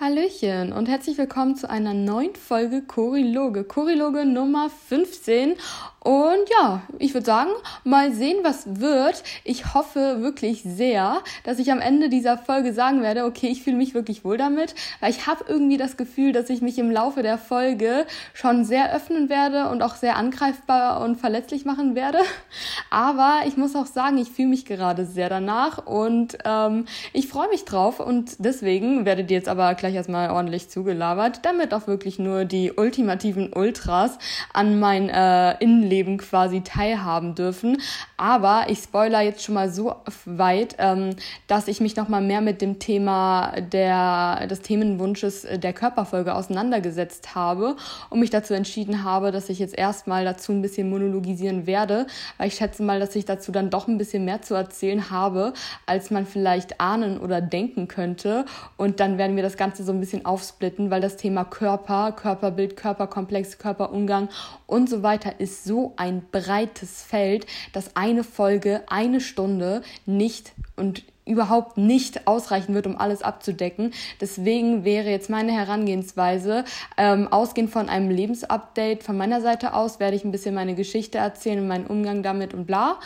Hallöchen und herzlich willkommen zu einer neuen Folge Choriloge. Choriloge Nummer 15. Und ja, ich würde sagen, mal sehen, was wird. Ich hoffe wirklich sehr, dass ich am Ende dieser Folge sagen werde, okay, ich fühle mich wirklich wohl damit, weil ich habe irgendwie das Gefühl, dass ich mich im Laufe der Folge schon sehr öffnen werde und auch sehr angreifbar und verletzlich machen werde. Aber ich muss auch sagen, ich fühle mich gerade sehr danach und ähm, ich freue mich drauf und deswegen werdet ihr jetzt aber gleich erstmal ordentlich zugelabert, damit auch wirklich nur die ultimativen Ultras an mein äh, Innenleben Leben quasi teilhaben dürfen. Aber ich spoiler jetzt schon mal so weit, ähm, dass ich mich noch mal mehr mit dem Thema der, des Themenwunsches der Körperfolge auseinandergesetzt habe und mich dazu entschieden habe, dass ich jetzt erstmal dazu ein bisschen monologisieren werde, weil ich schätze mal, dass ich dazu dann doch ein bisschen mehr zu erzählen habe, als man vielleicht ahnen oder denken könnte. Und dann werden wir das Ganze so ein bisschen aufsplitten, weil das Thema Körper, Körperbild, Körperkomplex, Körperumgang und so weiter ist so ein breites Feld, dass eine Folge, eine Stunde nicht und überhaupt nicht ausreichen wird, um alles abzudecken. Deswegen wäre jetzt meine Herangehensweise, ähm, ausgehend von einem Lebensupdate von meiner Seite aus, werde ich ein bisschen meine Geschichte erzählen und meinen Umgang damit und bla.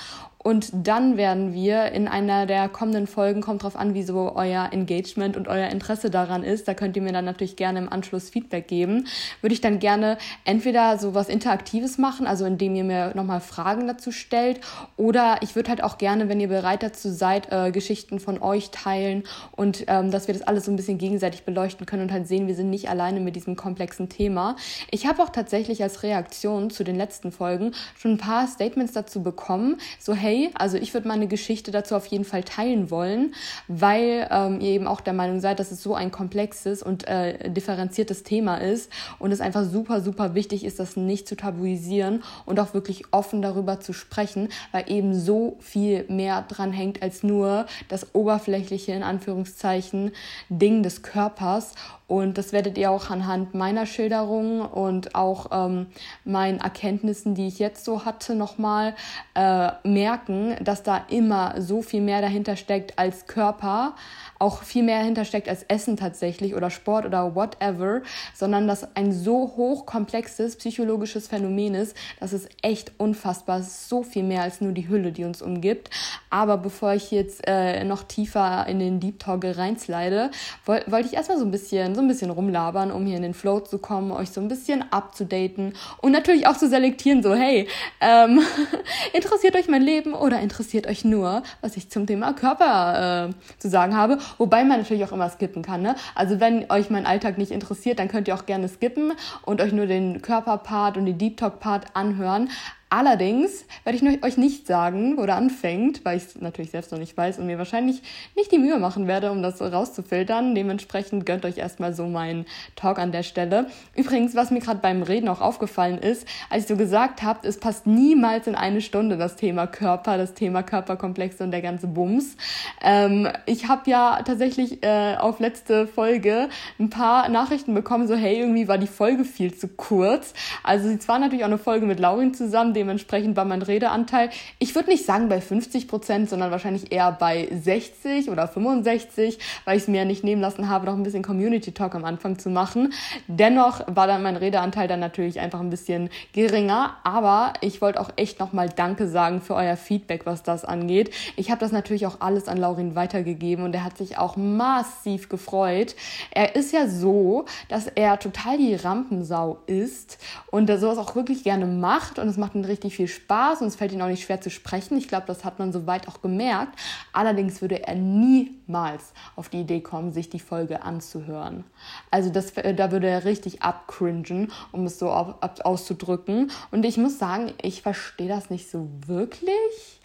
Und dann werden wir in einer der kommenden Folgen, kommt drauf an, wie so euer Engagement und euer Interesse daran ist, da könnt ihr mir dann natürlich gerne im Anschluss Feedback geben, würde ich dann gerne entweder so was Interaktives machen, also indem ihr mir nochmal Fragen dazu stellt, oder ich würde halt auch gerne, wenn ihr bereit dazu seid, äh, Geschichten von euch teilen und ähm, dass wir das alles so ein bisschen gegenseitig beleuchten können und halt sehen, wir sind nicht alleine mit diesem komplexen Thema. Ich habe auch tatsächlich als Reaktion zu den letzten Folgen schon ein paar Statements dazu bekommen, so hey, hey, also ich würde meine Geschichte dazu auf jeden Fall teilen wollen, weil ähm, ihr eben auch der Meinung seid, dass es so ein komplexes und äh, differenziertes Thema ist und es einfach super, super wichtig ist, das nicht zu tabuisieren und auch wirklich offen darüber zu sprechen, weil eben so viel mehr dran hängt als nur das oberflächliche, in Anführungszeichen, Ding des Körpers und das werdet ihr auch anhand meiner Schilderungen und auch ähm, meinen Erkenntnissen, die ich jetzt so hatte, nochmal äh, merken, dass da immer so viel mehr dahinter steckt als Körper, auch viel mehr dahinter steckt als Essen tatsächlich oder Sport oder whatever, sondern dass ein so hochkomplexes psychologisches Phänomen ist, dass es echt unfassbar ist, so viel mehr als nur die Hülle, die uns umgibt. Aber bevor ich jetzt äh, noch tiefer in den Deep Talk reinslide, wollte wollt ich erstmal so ein bisschen so ein bisschen rumlabern, um hier in den Flow zu kommen, euch so ein bisschen abzudaten und natürlich auch zu selektieren, so hey, ähm, interessiert euch mein Leben oder interessiert euch nur, was ich zum Thema Körper äh, zu sagen habe, wobei man natürlich auch immer skippen kann. Ne? Also wenn euch mein Alltag nicht interessiert, dann könnt ihr auch gerne skippen und euch nur den Körperpart und den Deep Talk Part anhören. Allerdings werde ich euch nicht sagen, wo der anfängt, weil ich es natürlich selbst noch nicht weiß und mir wahrscheinlich nicht die Mühe machen werde, um das rauszufiltern. Dementsprechend gönnt euch erstmal so meinen Talk an der Stelle. Übrigens, was mir gerade beim Reden auch aufgefallen ist, als ich so gesagt habe, es passt niemals in eine Stunde das Thema Körper, das Thema Körperkomplexe und der ganze Bums. Ähm, ich habe ja tatsächlich äh, auf letzte Folge ein paar Nachrichten bekommen, so hey, irgendwie war die Folge viel zu kurz. Also es war natürlich auch eine Folge mit Laurin zusammen, Dementsprechend war mein Redeanteil, ich würde nicht sagen bei 50 Prozent, sondern wahrscheinlich eher bei 60 oder 65, weil ich es mir nicht nehmen lassen habe, noch ein bisschen Community Talk am Anfang zu machen. Dennoch war dann mein Redeanteil dann natürlich einfach ein bisschen geringer, aber ich wollte auch echt nochmal Danke sagen für euer Feedback, was das angeht. Ich habe das natürlich auch alles an Laurin weitergegeben und er hat sich auch massiv gefreut. Er ist ja so, dass er total die Rampensau ist und er sowas auch wirklich gerne macht und es macht ihn richtig viel Spaß und es fällt ihm auch nicht schwer zu sprechen. Ich glaube, das hat man soweit auch gemerkt. Allerdings würde er niemals auf die Idee kommen, sich die Folge anzuhören. Also das, da würde er richtig abcringen, um es so auszudrücken. Und ich muss sagen, ich verstehe das nicht so wirklich.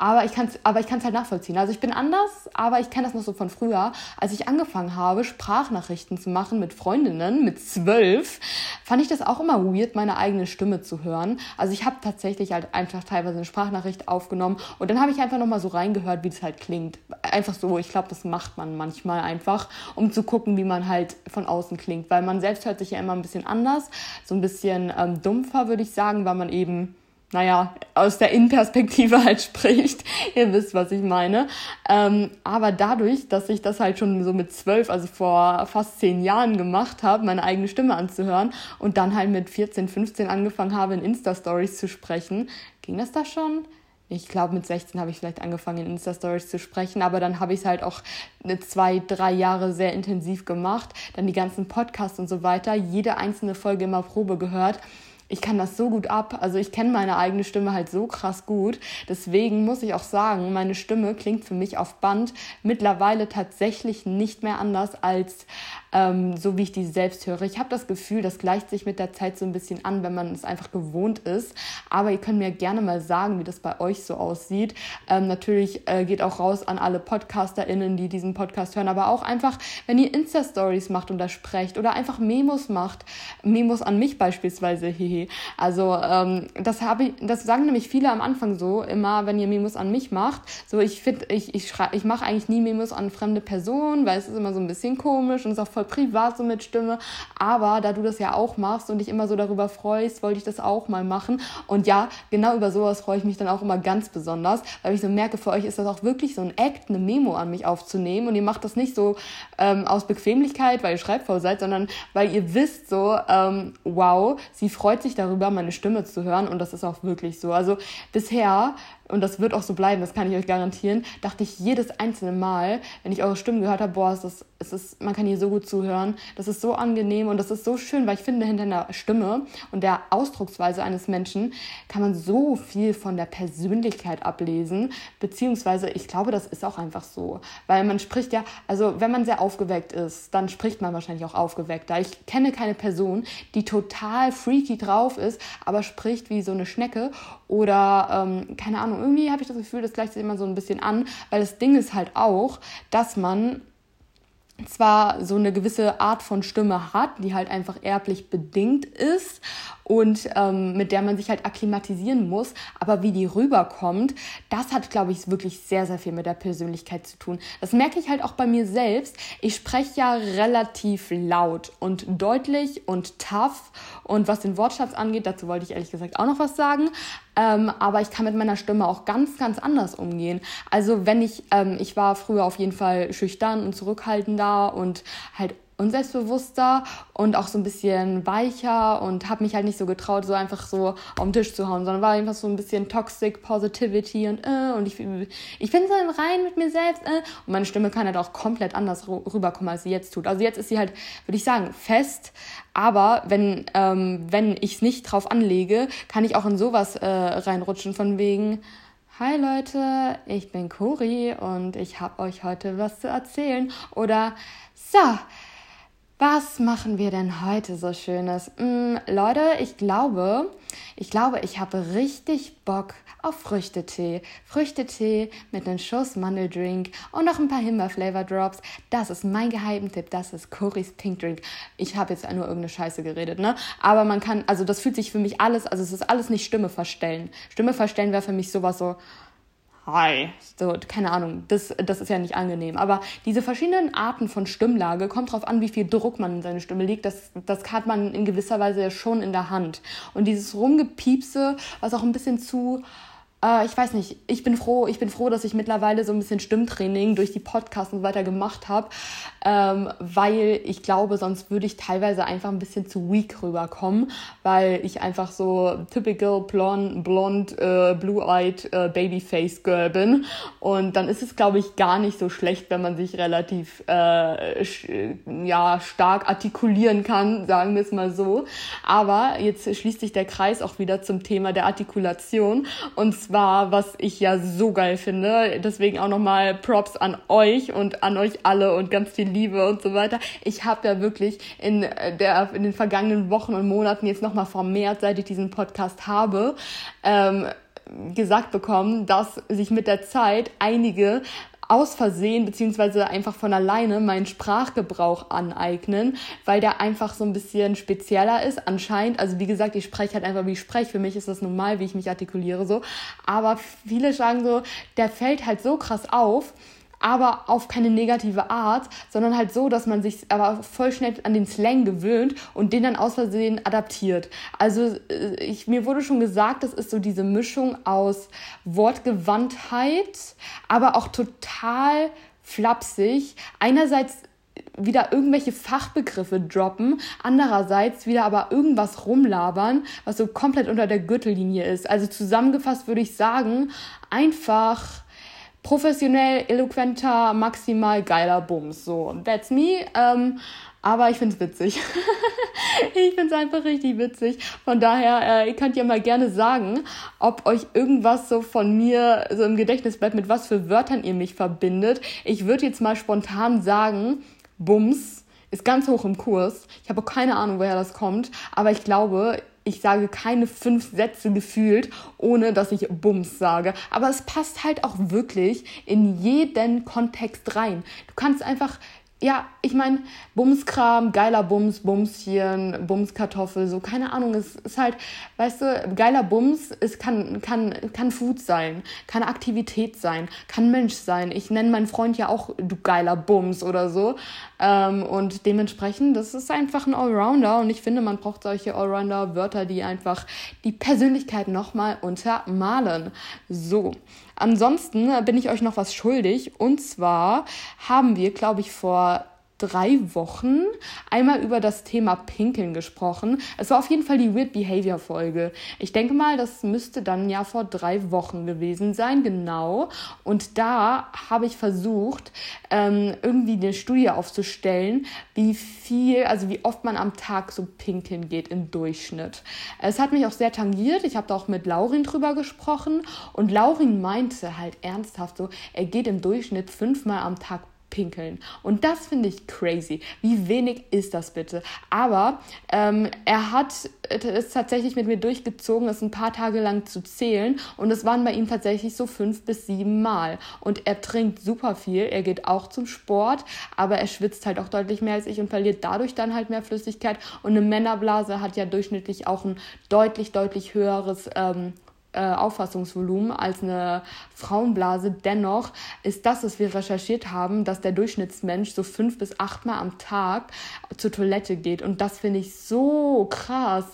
Aber ich kann es halt nachvollziehen. Also ich bin anders, aber ich kenne das noch so von früher. Als ich angefangen habe, Sprachnachrichten zu machen mit Freundinnen, mit zwölf, fand ich das auch immer weird, meine eigene Stimme zu hören. Also ich habe tatsächlich halt einfach teilweise eine Sprachnachricht aufgenommen und dann habe ich einfach nochmal so reingehört, wie das halt klingt. Einfach so, ich glaube, das macht man manchmal einfach, um zu gucken, wie man halt von außen klingt. Weil man selbst hört sich ja immer ein bisschen anders, so ein bisschen ähm, dumpfer, würde ich sagen, weil man eben naja, aus der Innenperspektive halt spricht. Ihr wisst, was ich meine. Ähm, aber dadurch, dass ich das halt schon so mit zwölf, also vor fast zehn Jahren gemacht habe, meine eigene Stimme anzuhören und dann halt mit 14, 15 angefangen habe, in Insta-Stories zu sprechen, ging das da schon? ich glaube, mit 16 habe ich vielleicht angefangen, in Insta-Stories zu sprechen, aber dann habe ich es halt auch zwei, drei Jahre sehr intensiv gemacht. Dann die ganzen Podcasts und so weiter, jede einzelne Folge immer Probe gehört ich kann das so gut ab. Also ich kenne meine eigene Stimme halt so krass gut. Deswegen muss ich auch sagen, meine Stimme klingt für mich auf Band mittlerweile tatsächlich nicht mehr anders als ähm, so, wie ich die selbst höre. Ich habe das Gefühl, das gleicht sich mit der Zeit so ein bisschen an, wenn man es einfach gewohnt ist. Aber ihr könnt mir gerne mal sagen, wie das bei euch so aussieht. Ähm, natürlich äh, geht auch raus an alle PodcasterInnen, die diesen Podcast hören, aber auch einfach, wenn ihr Insta-Stories macht und da sprecht oder einfach Memos macht. Memos an mich beispielsweise, hehe also ähm, das habe ich, das sagen nämlich viele am Anfang so, immer wenn ihr Memos an mich macht. So, ich finde, ich, ich, ich mache eigentlich nie Memos an fremde Personen, weil es ist immer so ein bisschen komisch und ist auch voll privat so mit Stimme. Aber da du das ja auch machst und dich immer so darüber freust, wollte ich das auch mal machen. Und ja, genau über sowas freue ich mich dann auch immer ganz besonders, weil ich so merke, für euch ist das auch wirklich so ein Act, eine Memo an mich aufzunehmen. Und ihr macht das nicht so ähm, aus Bequemlichkeit, weil ihr schreibfaul seid, sondern weil ihr wisst so, ähm, wow, sie freut sich sich darüber, meine Stimme zu hören und das ist auch wirklich so. Also bisher und das wird auch so bleiben, das kann ich euch garantieren, dachte ich jedes einzelne Mal, wenn ich eure Stimmen gehört habe, boah, es ist, es ist, man kann hier so gut zuhören, das ist so angenehm und das ist so schön, weil ich finde, hinter einer Stimme und der Ausdrucksweise eines Menschen kann man so viel von der Persönlichkeit ablesen, beziehungsweise ich glaube, das ist auch einfach so, weil man spricht ja, also wenn man sehr aufgeweckt ist, dann spricht man wahrscheinlich auch aufgeweckter. Ich kenne keine Person, die total freaky drauf ist, aber spricht wie so eine Schnecke oder ähm, keine Ahnung, irgendwie habe ich das Gefühl, das gleicht sich immer so ein bisschen an, weil das Ding ist halt auch, dass man zwar so eine gewisse Art von Stimme hat, die halt einfach erblich bedingt ist und ähm, mit der man sich halt akklimatisieren muss. Aber wie die rüberkommt, das hat, glaube ich, wirklich sehr, sehr viel mit der Persönlichkeit zu tun. Das merke ich halt auch bei mir selbst. Ich spreche ja relativ laut und deutlich und tough. Und was den Wortschatz angeht, dazu wollte ich ehrlich gesagt auch noch was sagen. Ähm, aber ich kann mit meiner Stimme auch ganz, ganz anders umgehen. Also wenn ich, ähm, ich war früher auf jeden Fall schüchtern und zurückhaltender und halt und selbstbewusster und auch so ein bisschen weicher und habe mich halt nicht so getraut, so einfach so auf den Tisch zu hauen, sondern war einfach so ein bisschen Toxic Positivity und äh, und ich, ich bin so rein mit mir selbst äh, und meine Stimme kann halt auch komplett anders rüberkommen, als sie jetzt tut. Also jetzt ist sie halt, würde ich sagen, fest, aber wenn, ähm, wenn ich es nicht drauf anlege, kann ich auch in sowas äh, reinrutschen von wegen, Hi Leute, ich bin Cori und ich habe euch heute was zu erzählen. Oder so, was machen wir denn heute so Schönes? Hm, Leute, ich glaube, ich glaube, ich habe richtig Bock auf Früchtetee. Früchtetee mit einem Schuss Mandeldrink und noch ein paar Himbeer-Flavor Drops. Das ist mein Geheimtipp. Das ist Cory's Pink Drink. Ich habe jetzt nur irgendeine Scheiße geredet, ne? Aber man kann, also das fühlt sich für mich alles, also es ist alles nicht Stimme verstellen. Stimme verstellen wäre für mich sowas so, hi. So, keine Ahnung, das, das ist ja nicht angenehm. Aber diese verschiedenen Arten von Stimmlage, kommt drauf an, wie viel Druck man in seine Stimme legt, das, das hat man in gewisser Weise ja schon in der Hand. Und dieses Rumgepiepse, was auch ein bisschen zu äh, ich weiß nicht, ich bin froh, ich bin froh, dass ich mittlerweile so ein bisschen Stimmtraining durch die Podcasts und so weiter gemacht habe, ähm, weil ich glaube, sonst würde ich teilweise einfach ein bisschen zu weak rüberkommen, weil ich einfach so typical blond, blond äh, blue-eyed äh, Babyface Girl bin und dann ist es, glaube ich, gar nicht so schlecht, wenn man sich relativ äh, ja stark artikulieren kann, sagen wir es mal so. Aber jetzt schließt sich der Kreis auch wieder zum Thema der Artikulation und war, was ich ja so geil finde. Deswegen auch nochmal Props an euch und an euch alle und ganz viel Liebe und so weiter. Ich habe ja wirklich in, der, in den vergangenen Wochen und Monaten jetzt nochmal vermehrt, seit ich diesen Podcast habe, ähm, gesagt bekommen, dass sich mit der Zeit einige aus Versehen beziehungsweise einfach von alleine meinen Sprachgebrauch aneignen, weil der einfach so ein bisschen spezieller ist anscheinend. Also wie gesagt, ich spreche halt einfach, wie ich spreche. Für mich ist das normal, wie ich mich artikuliere so. Aber viele sagen so, der fällt halt so krass auf, aber auf keine negative Art, sondern halt so, dass man sich aber voll schnell an den Slang gewöhnt und den dann aus Versehen adaptiert. Also äh, ich, mir wurde schon gesagt, das ist so diese Mischung aus Wortgewandtheit, aber auch total flapsig. Einerseits wieder irgendwelche Fachbegriffe droppen, andererseits wieder aber irgendwas rumlabern, was so komplett unter der Gürtellinie ist. Also zusammengefasst würde ich sagen, einfach professionell, eloquenter, maximal geiler Bums. So, that's me. Ähm, aber ich finde es witzig. ich finde es einfach richtig witzig. Von daher, äh, ihr könnt ja mal gerne sagen, ob euch irgendwas so von mir so im Gedächtnis bleibt, mit was für Wörtern ihr mich verbindet. Ich würde jetzt mal spontan sagen, Bums ist ganz hoch im Kurs. Ich habe keine Ahnung, woher das kommt, aber ich glaube, ich sage keine fünf Sätze gefühlt, ohne dass ich Bums sage. Aber es passt halt auch wirklich in jeden Kontext rein. Du kannst einfach ja, ich meine, Bumskram, geiler Bums, Bumschen, Bumskartoffel, so, keine Ahnung, es ist halt, weißt du, geiler Bums, es kann, kann, kann Food sein, kann Aktivität sein, kann Mensch sein. Ich nenne meinen Freund ja auch du geiler Bums oder so. Ähm, und dementsprechend, das ist einfach ein Allrounder und ich finde, man braucht solche Allrounder-Wörter, die einfach die Persönlichkeit nochmal untermalen. So. Ansonsten bin ich euch noch was schuldig. Und zwar haben wir, glaube ich, vor drei Wochen einmal über das Thema Pinkeln gesprochen. Es war auf jeden Fall die Weird Behavior Folge. Ich denke mal, das müsste dann ja vor drei Wochen gewesen sein, genau. Und da habe ich versucht, ähm, irgendwie eine Studie aufzustellen, wie viel, also wie oft man am Tag so pinkeln geht im Durchschnitt. Es hat mich auch sehr tangiert. Ich habe da auch mit Laurin drüber gesprochen und Laurin meinte halt ernsthaft so, er geht im Durchschnitt fünfmal am Tag pinkeln. Und das finde ich crazy. Wie wenig ist das bitte? Aber ähm, er hat es tatsächlich mit mir durchgezogen, es ein paar Tage lang zu zählen. Und es waren bei ihm tatsächlich so fünf bis sieben Mal. Und er trinkt super viel. Er geht auch zum Sport, aber er schwitzt halt auch deutlich mehr als ich und verliert dadurch dann halt mehr Flüssigkeit. Und eine Männerblase hat ja durchschnittlich auch ein deutlich, deutlich höheres ähm, äh, Auffassungsvolumen als eine Frauenblase. Dennoch ist das, was wir recherchiert haben, dass der Durchschnittsmensch so fünf bis achtmal am Tag zur Toilette geht. Und das finde ich so krass,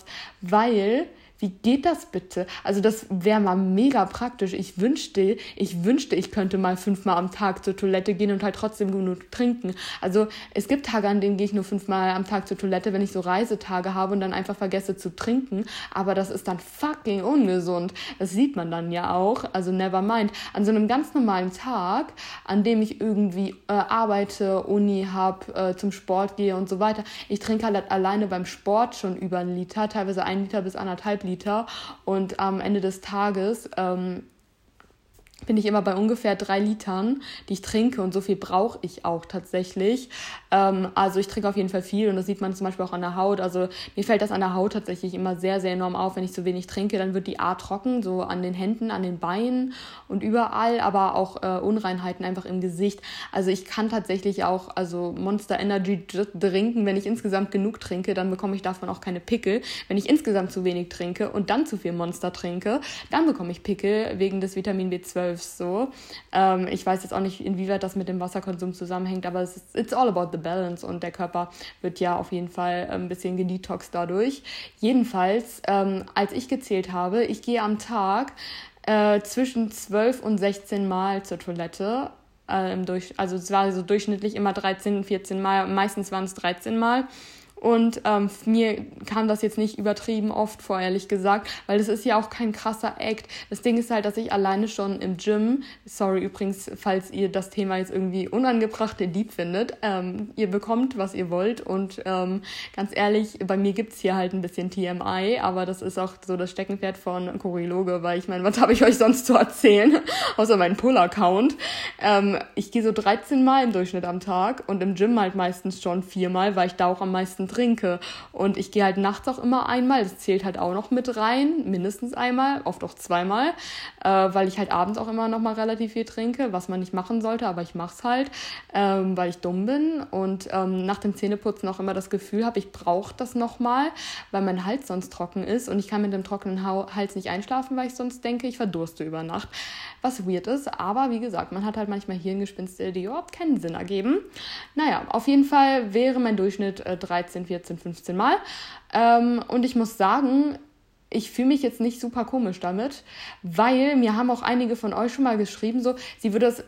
weil wie geht das bitte? Also das wäre mal mega praktisch. Ich wünschte, ich wünschte, ich könnte mal fünfmal am Tag zur Toilette gehen und halt trotzdem genug trinken. Also es gibt Tage, an denen gehe ich nur fünfmal am Tag zur Toilette, wenn ich so Reisetage habe und dann einfach vergesse zu trinken. Aber das ist dann fucking ungesund. Das sieht man dann ja auch. Also never mind. An so einem ganz normalen Tag, an dem ich irgendwie äh, arbeite, Uni habe, äh, zum Sport gehe und so weiter. Ich trinke halt alleine beim Sport schon über einen Liter, teilweise ein Liter bis anderthalb Liter. Und am Ende des Tages ähm, bin ich immer bei ungefähr drei Litern, die ich trinke und so viel brauche ich auch tatsächlich. Ähm, also ich trinke auf jeden Fall viel und das sieht man zum Beispiel auch an der Haut. Also mir fällt das an der Haut tatsächlich immer sehr, sehr enorm auf, wenn ich zu wenig trinke. Dann wird die A trocken, so an den Händen, an den Beinen und überall, aber auch äh, Unreinheiten einfach im Gesicht. Also ich kann tatsächlich auch also Monster Energy trinken, wenn ich insgesamt genug trinke, dann bekomme ich davon auch keine Pickel. Wenn ich insgesamt zu wenig trinke und dann zu viel Monster trinke, dann bekomme ich Pickel wegen des Vitamin B12 12 so. Ähm, ich weiß jetzt auch nicht, inwieweit das mit dem Wasserkonsum zusammenhängt, aber es ist it's all about the balance und der Körper wird ja auf jeden Fall ein bisschen gedetoxt dadurch. Jedenfalls, ähm, als ich gezählt habe, ich gehe am Tag äh, zwischen 12 und 16 Mal zur Toilette. Äh, durch, also es war so durchschnittlich immer 13, 14 Mal, meistens waren es 13 Mal. Und ähm, mir kam das jetzt nicht übertrieben oft vor, ehrlich gesagt, weil das ist ja auch kein krasser Act. Das Ding ist halt, dass ich alleine schon im Gym, sorry übrigens, falls ihr das Thema jetzt irgendwie unangebracht lieb findet, ähm, ihr bekommt, was ihr wollt. Und ähm, ganz ehrlich, bei mir gibt's hier halt ein bisschen TMI, aber das ist auch so das Steckenpferd von Choreologe, weil ich meine, was habe ich euch sonst zu erzählen, außer meinen Pull-Account. Ähm, ich gehe so 13 Mal im Durchschnitt am Tag und im Gym halt meistens schon viermal, weil ich da auch am meisten trinke. Und ich gehe halt nachts auch immer einmal, das zählt halt auch noch mit rein, mindestens einmal, oft auch zweimal, äh, weil ich halt abends auch immer noch mal relativ viel trinke, was man nicht machen sollte, aber ich mach's halt, ähm, weil ich dumm bin und ähm, nach dem Zähneputzen auch immer das Gefühl habe, ich brauche das noch mal, weil mein Hals sonst trocken ist und ich kann mit dem trockenen Hals nicht einschlafen, weil ich sonst denke, ich verdurste über Nacht, was weird ist, aber wie gesagt, man hat halt manchmal Hirngespinste, die überhaupt keinen Sinn ergeben. Naja, auf jeden Fall wäre mein Durchschnitt äh, 13, 14, 15 Mal. Ähm, und ich muss sagen, ich fühle mich jetzt nicht super komisch damit, weil mir haben auch einige von euch schon mal geschrieben, so, sie würde es,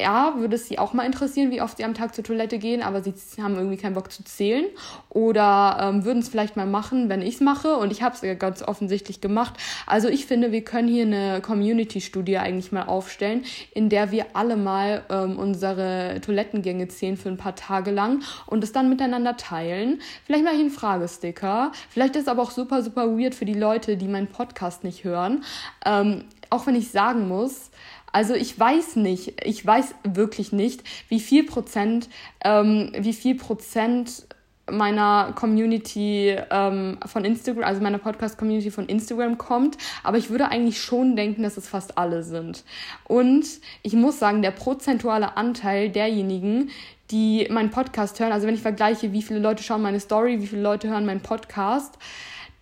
ja, würde es sie auch mal interessieren, wie oft sie am Tag zur Toilette gehen, aber sie haben irgendwie keinen Bock zu zählen oder ähm, würden es vielleicht mal machen, wenn ich es mache und ich habe es ja ganz offensichtlich gemacht. Also ich finde, wir können hier eine Community-Studie eigentlich mal aufstellen, in der wir alle mal ähm, unsere Toilettengänge zählen für ein paar Tage lang und es dann miteinander teilen. Vielleicht mache ich einen Fragesticker. Vielleicht ist es aber auch super, super weird für die Leute, Leute, die meinen Podcast nicht hören. Ähm, auch wenn ich sagen muss, also ich weiß nicht, ich weiß wirklich nicht, wie viel Prozent, ähm, wie viel Prozent meiner Community ähm, von Instagram, also meiner Podcast-Community von Instagram kommt, aber ich würde eigentlich schon denken, dass es fast alle sind. Und ich muss sagen, der prozentuale Anteil derjenigen, die meinen Podcast hören, also wenn ich vergleiche, wie viele Leute schauen meine Story, wie viele Leute hören meinen Podcast,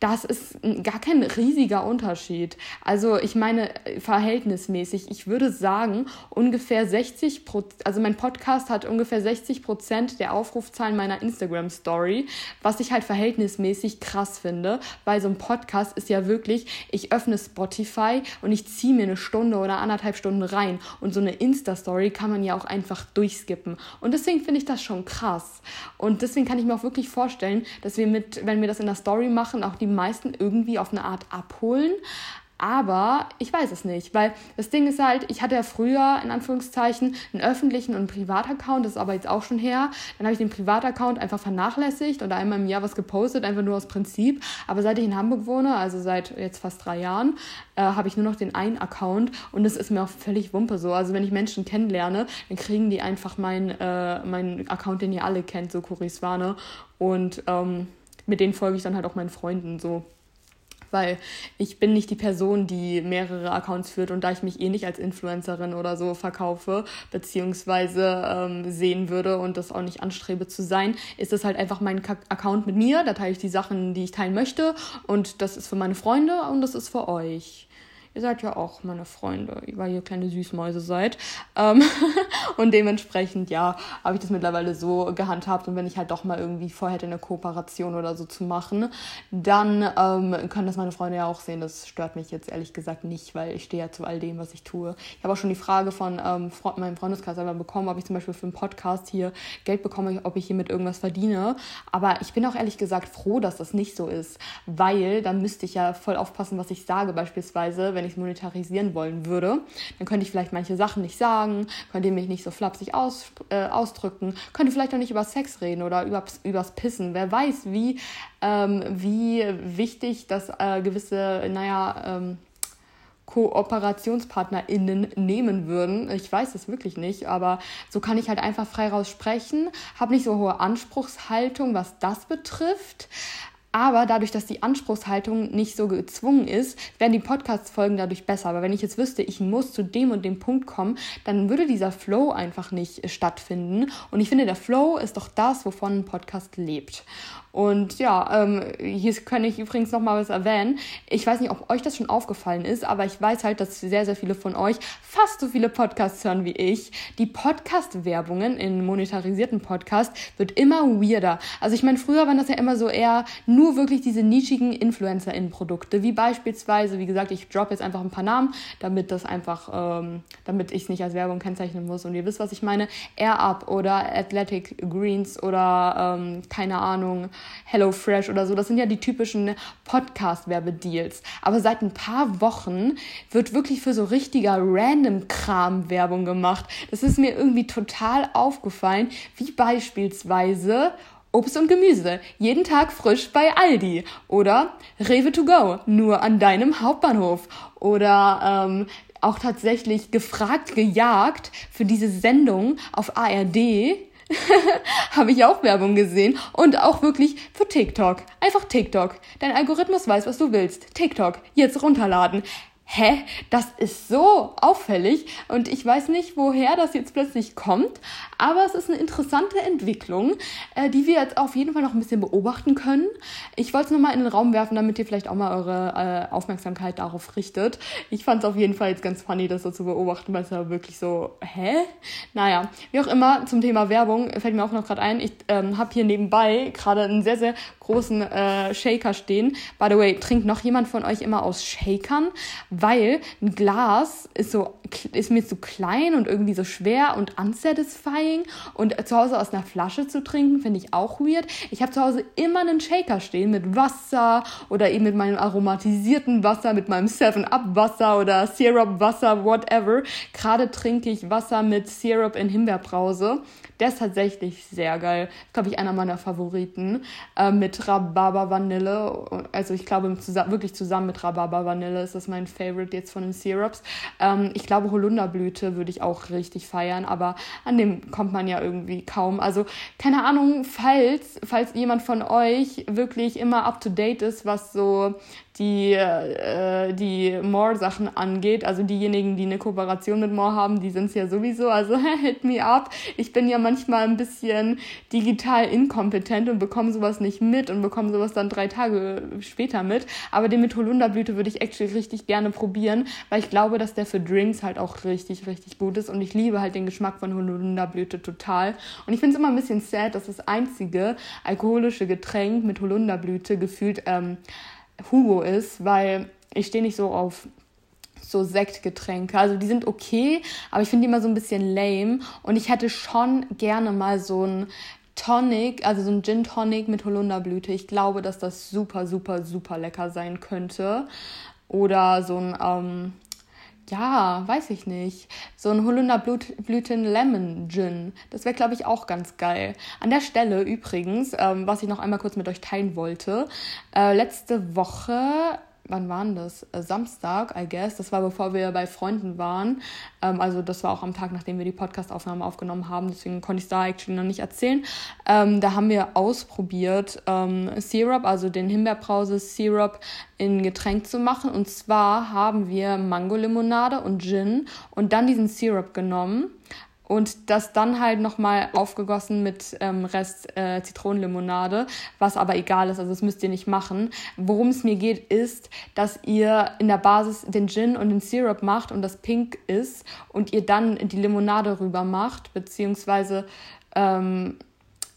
das ist gar kein riesiger Unterschied. Also ich meine verhältnismäßig, ich würde sagen, ungefähr 60 Prozent, also mein Podcast hat ungefähr 60 Prozent der Aufrufzahlen meiner Instagram Story, was ich halt verhältnismäßig krass finde, weil so ein Podcast ist ja wirklich, ich öffne Spotify und ich ziehe mir eine Stunde oder anderthalb Stunden rein und so eine Insta-Story kann man ja auch einfach durchskippen. Und deswegen finde ich das schon krass. Und deswegen kann ich mir auch wirklich vorstellen, dass wir mit, wenn wir das in der Story machen, auch die die meisten irgendwie auf eine Art abholen. Aber ich weiß es nicht, weil das Ding ist halt, ich hatte ja früher in Anführungszeichen einen öffentlichen und einen Privataccount, das ist aber jetzt auch schon her. Dann habe ich den Privataccount einfach vernachlässigt und einmal im Jahr was gepostet, einfach nur aus Prinzip. Aber seit ich in Hamburg wohne, also seit jetzt fast drei Jahren, äh, habe ich nur noch den einen Account und es ist mir auch völlig Wumpe so. Also wenn ich Menschen kennenlerne, dann kriegen die einfach meinen äh, mein Account, den ihr alle kennt, so Kuriswane. Und ähm, mit denen folge ich dann halt auch meinen Freunden so. Weil ich bin nicht die Person, die mehrere Accounts führt und da ich mich eh nicht als Influencerin oder so verkaufe, beziehungsweise ähm, sehen würde und das auch nicht anstrebe zu sein, ist das halt einfach mein Account mit mir. Da teile ich die Sachen, die ich teilen möchte und das ist für meine Freunde und das ist für euch. Ihr seid ja auch meine Freunde, weil ihr kleine Süßmäuse seid. Ähm und dementsprechend, ja, habe ich das mittlerweile so gehandhabt. Und wenn ich halt doch mal irgendwie vorhätte, eine Kooperation oder so zu machen, dann ähm, können das meine Freunde ja auch sehen. Das stört mich jetzt ehrlich gesagt nicht, weil ich stehe ja zu all dem, was ich tue. Ich habe auch schon die Frage von ähm, meinem Freundeskreis einmal bekommen, ob ich zum Beispiel für einen Podcast hier Geld bekomme, ob ich hier mit irgendwas verdiene. Aber ich bin auch ehrlich gesagt froh, dass das nicht so ist, weil dann müsste ich ja voll aufpassen, was ich sage, beispielsweise, wenn ich es monetarisieren wollen würde, dann könnte ich vielleicht manche Sachen nicht sagen, könnte mich nicht so flapsig aus, äh, ausdrücken, könnte vielleicht auch nicht über Sex reden oder über, übers Pissen. Wer weiß, wie, ähm, wie wichtig das äh, gewisse, naja, ähm, KooperationspartnerInnen nehmen würden. Ich weiß es wirklich nicht, aber so kann ich halt einfach frei raus sprechen, habe nicht so hohe Anspruchshaltung, was das betrifft. Aber dadurch, dass die Anspruchshaltung nicht so gezwungen ist, werden die Podcast-Folgen dadurch besser. Aber wenn ich jetzt wüsste, ich muss zu dem und dem Punkt kommen, dann würde dieser Flow einfach nicht stattfinden. Und ich finde, der Flow ist doch das, wovon ein Podcast lebt. Und ja, ähm, hier kann ich übrigens noch mal was erwähnen. Ich weiß nicht, ob euch das schon aufgefallen ist, aber ich weiß halt, dass sehr, sehr viele von euch fast so viele Podcasts hören wie ich. Die Podcast-Werbungen in monetarisierten Podcasts wird immer weirder. Also ich meine, früher waren das ja immer so eher nur wirklich diese nischigen InfluencerInnen-Produkte, wie beispielsweise, wie gesagt, ich drop jetzt einfach ein paar Namen, damit das einfach, ähm, damit ich es nicht als Werbung kennzeichnen muss und ihr wisst, was ich meine. Air Up oder Athletic Greens oder ähm, keine Ahnung, HelloFresh oder so. Das sind ja die typischen Podcast-Werbedeals. Aber seit ein paar Wochen wird wirklich für so richtiger Random-Kram Werbung gemacht. Das ist mir irgendwie total aufgefallen, wie beispielsweise Obst und Gemüse, jeden Tag frisch bei Aldi. Oder Rewe to go, nur an deinem Hauptbahnhof. Oder ähm, auch tatsächlich gefragt, gejagt für diese Sendung auf ARD habe ich auch Werbung gesehen und auch wirklich für TikTok. Einfach TikTok. Dein Algorithmus weiß, was du willst. TikTok. Jetzt runterladen hä, das ist so auffällig und ich weiß nicht, woher das jetzt plötzlich kommt, aber es ist eine interessante Entwicklung, äh, die wir jetzt auf jeden Fall noch ein bisschen beobachten können. Ich wollte es nochmal in den Raum werfen, damit ihr vielleicht auch mal eure äh, Aufmerksamkeit darauf richtet. Ich fand es auf jeden Fall jetzt ganz funny, das so zu beobachten, weil es ja wirklich so, hä? Naja, wie auch immer, zum Thema Werbung fällt mir auch noch gerade ein, ich ähm, habe hier nebenbei gerade einen sehr, sehr großen äh, Shaker stehen. By the way, trinkt noch jemand von euch immer aus Shakern? Weil ein Glas ist so ist mir zu klein und irgendwie so schwer und unsatisfying und zu Hause aus einer Flasche zu trinken finde ich auch weird. Ich habe zu Hause immer einen Shaker stehen mit Wasser oder eben mit meinem aromatisierten Wasser, mit meinem 7-Up Wasser oder Syrup Wasser, whatever. Gerade trinke ich Wasser mit Syrup in Himbeerbrause. Der ist tatsächlich sehr geil. Glaube ich einer meiner Favoriten äh, mit Rhabarber Vanille. Also ich glaube zusammen, wirklich zusammen mit Rhabarber Vanille ist das mein Favorite jetzt von den Syrups. Ähm, ich glaube Holunderblüte würde ich auch richtig feiern, aber an dem kommt man ja irgendwie kaum. Also keine Ahnung, falls falls jemand von euch wirklich immer up to date ist, was so die, äh, die More-Sachen angeht. Also diejenigen, die eine Kooperation mit More haben, die sind es ja sowieso. Also hit me up. Ich bin ja manchmal ein bisschen digital inkompetent und bekomme sowas nicht mit und bekomme sowas dann drei Tage später mit. Aber den mit Holunderblüte würde ich actually richtig gerne probieren, weil ich glaube, dass der für Drinks halt auch richtig, richtig gut ist. Und ich liebe halt den Geschmack von Holunderblüte total. Und ich finde es immer ein bisschen sad, dass das einzige alkoholische Getränk mit Holunderblüte gefühlt ähm, Hugo ist, weil ich stehe nicht so auf so Sektgetränke. Also die sind okay, aber ich finde die immer so ein bisschen lame. Und ich hätte schon gerne mal so ein Tonic, also so ein Gin Tonic mit Holunderblüte. Ich glaube, dass das super, super, super lecker sein könnte. Oder so ein, ähm, ja, weiß ich nicht. So ein Holunderblüten Lemon Gin. Das wäre, glaube ich, auch ganz geil. An der Stelle übrigens, ähm, was ich noch einmal kurz mit euch teilen wollte. Äh, letzte Woche wann waren das? Äh, Samstag, I guess. Das war bevor wir bei Freunden waren. Ähm, also das war auch am Tag, nachdem wir die Podcast-Aufnahme aufgenommen haben. Deswegen konnte ich es da actually noch nicht erzählen. Ähm, da haben wir ausprobiert, ähm, Syrup, also den Himbeerbrause-Syrup in Getränk zu machen. Und zwar haben wir Mango-Limonade und Gin und dann diesen Syrup genommen und das dann halt nochmal aufgegossen mit ähm, Rest äh, Zitronenlimonade, was aber egal ist, also das müsst ihr nicht machen. Worum es mir geht, ist, dass ihr in der Basis den Gin und den Syrup macht und das pink ist und ihr dann die Limonade rüber macht, beziehungsweise ähm,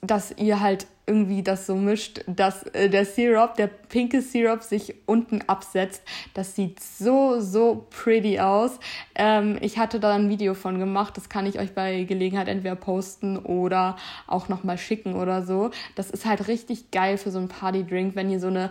dass ihr halt irgendwie das so mischt, dass äh, der Syrup, der pinke Syrup sich unten absetzt. Das sieht so, so pretty aus. Ähm, ich hatte da ein Video von gemacht, das kann ich euch bei Gelegenheit entweder posten oder auch nochmal schicken oder so. Das ist halt richtig geil für so einen Partydrink, wenn ihr so eine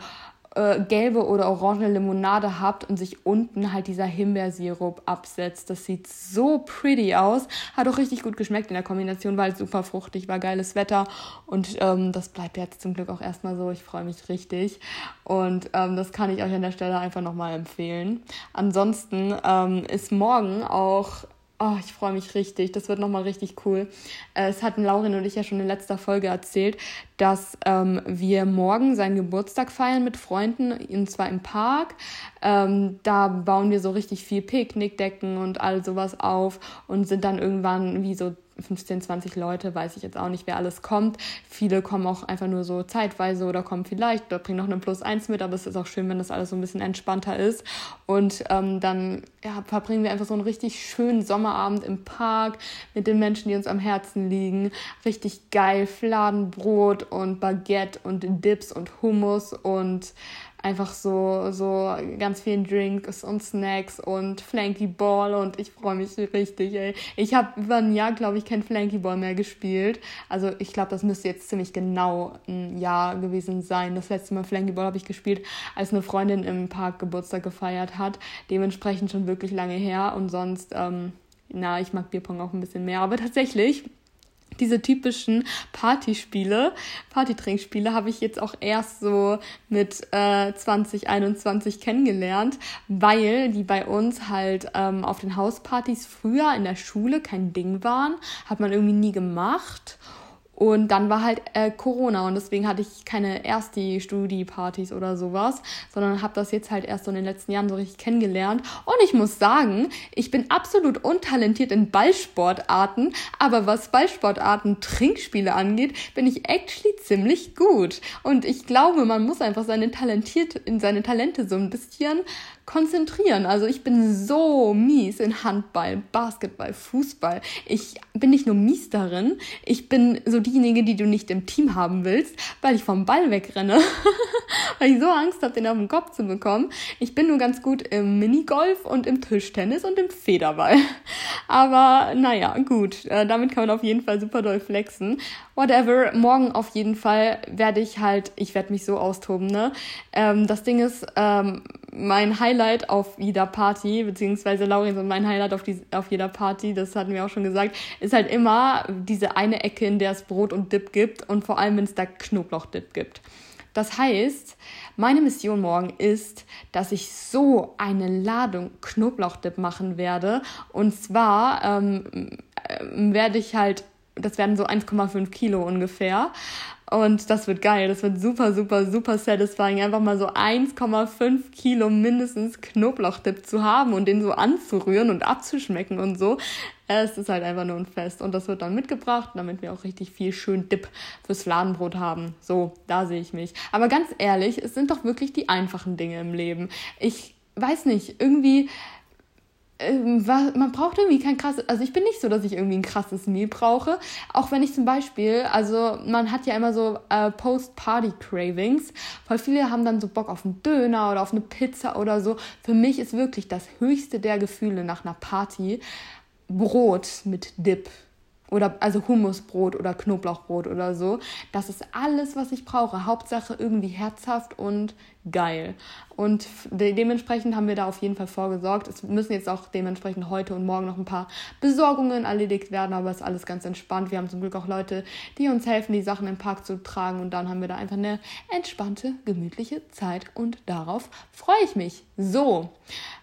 äh, gelbe oder orange Limonade habt und sich unten halt dieser Himbeersirup absetzt. Das sieht so pretty aus. Hat auch richtig gut geschmeckt in der Kombination, war halt super fruchtig, war geiles Wetter und ähm, das bleibt jetzt zum Glück auch erstmal so. Ich freue mich richtig und ähm, das kann ich euch an der Stelle einfach nochmal empfehlen. Ansonsten ähm, ist morgen auch Oh, ich freue mich richtig. Das wird nochmal richtig cool. Äh, es hatten Laurin und ich ja schon in letzter Folge erzählt, dass ähm, wir morgen seinen Geburtstag feiern mit Freunden, und zwar im Park. Ähm, da bauen wir so richtig viel Picknickdecken und all sowas auf und sind dann irgendwann wie so 15, 20 Leute, weiß ich jetzt auch nicht, wer alles kommt. Viele kommen auch einfach nur so zeitweise oder kommen vielleicht oder bringen noch eine Plus 1 mit, aber es ist auch schön, wenn das alles so ein bisschen entspannter ist. Und ähm, dann ja, verbringen wir einfach so einen richtig schönen Sommerabend im Park mit den Menschen, die uns am Herzen liegen. Richtig geil, Fladenbrot und Baguette und Dips und Hummus und einfach so, so ganz vielen Drinks und Snacks und Flanky Ball und ich freue mich richtig, ey. Ich habe über ein Jahr, glaube ich, kein Flanky Ball mehr gespielt. Also ich glaube, das müsste jetzt ziemlich genau ein Jahr gewesen sein. Das letzte Mal Flanky Ball habe ich gespielt, als eine Freundin im Park Geburtstag gefeiert hat. Dementsprechend schon wirklich lange her und sonst, ähm, na, ich mag Bierpong auch ein bisschen mehr. Aber tatsächlich diese typischen Partyspiele, Partytrinkspiele habe ich jetzt auch erst so mit äh, 2021 kennengelernt, weil die bei uns halt ähm, auf den Hauspartys früher in der Schule kein Ding waren, hat man irgendwie nie gemacht. Und dann war halt äh, Corona und deswegen hatte ich keine erste Studi-Partys oder sowas, sondern habe das jetzt halt erst so in den letzten Jahren so richtig kennengelernt. Und ich muss sagen, ich bin absolut untalentiert in Ballsportarten, aber was Ballsportarten, Trinkspiele angeht, bin ich actually ziemlich gut. Und ich glaube, man muss einfach seine talentiert in seine Talente so ein bisschen konzentrieren. Also ich bin so mies in Handball, Basketball, Fußball. Ich bin nicht nur mies darin, ich bin so diejenige, die du nicht im Team haben willst, weil ich vom Ball wegrenne. weil ich so Angst habe, den auf den Kopf zu bekommen. Ich bin nur ganz gut im Minigolf und im Tischtennis und im Federball. Aber naja, gut. Äh, damit kann man auf jeden Fall super doll flexen. Whatever. Morgen auf jeden Fall werde ich halt, ich werde mich so austoben, ne? Ähm, das Ding ist, ähm, mein Highlight auf jeder Party, beziehungsweise Laurenz und mein Highlight auf, die, auf jeder Party, das hatten wir auch schon gesagt, ist halt immer diese eine Ecke, in der es Brot und Dip gibt und vor allem, wenn es da Knoblauchdip gibt. Das heißt, meine Mission morgen ist, dass ich so eine Ladung Knoblauchdip machen werde. Und zwar ähm, äh, werde ich halt, das werden so 1,5 Kilo ungefähr. Und das wird geil. Das wird super, super, super satisfying. Einfach mal so 1,5 Kilo mindestens Knoblauchdip zu haben und den so anzurühren und abzuschmecken und so. Es ist halt einfach nur ein Fest. Und das wird dann mitgebracht, damit wir auch richtig viel schön Dip fürs Fladenbrot haben. So, da sehe ich mich. Aber ganz ehrlich, es sind doch wirklich die einfachen Dinge im Leben. Ich weiß nicht, irgendwie ähm, man braucht irgendwie kein krasses, also ich bin nicht so, dass ich irgendwie ein krasses Meal brauche. Auch wenn ich zum Beispiel, also man hat ja immer so äh, Post-Party-Cravings. Voll viele haben dann so Bock auf einen Döner oder auf eine Pizza oder so. Für mich ist wirklich das höchste der Gefühle nach einer Party Brot mit Dip oder also Hummusbrot oder Knoblauchbrot oder so. Das ist alles, was ich brauche. Hauptsache irgendwie herzhaft und geil. Und de dementsprechend haben wir da auf jeden Fall vorgesorgt. Es müssen jetzt auch dementsprechend heute und morgen noch ein paar Besorgungen erledigt werden, aber es ist alles ganz entspannt. Wir haben zum Glück auch Leute, die uns helfen, die Sachen im Park zu tragen und dann haben wir da einfach eine entspannte, gemütliche Zeit und darauf freue ich mich. So,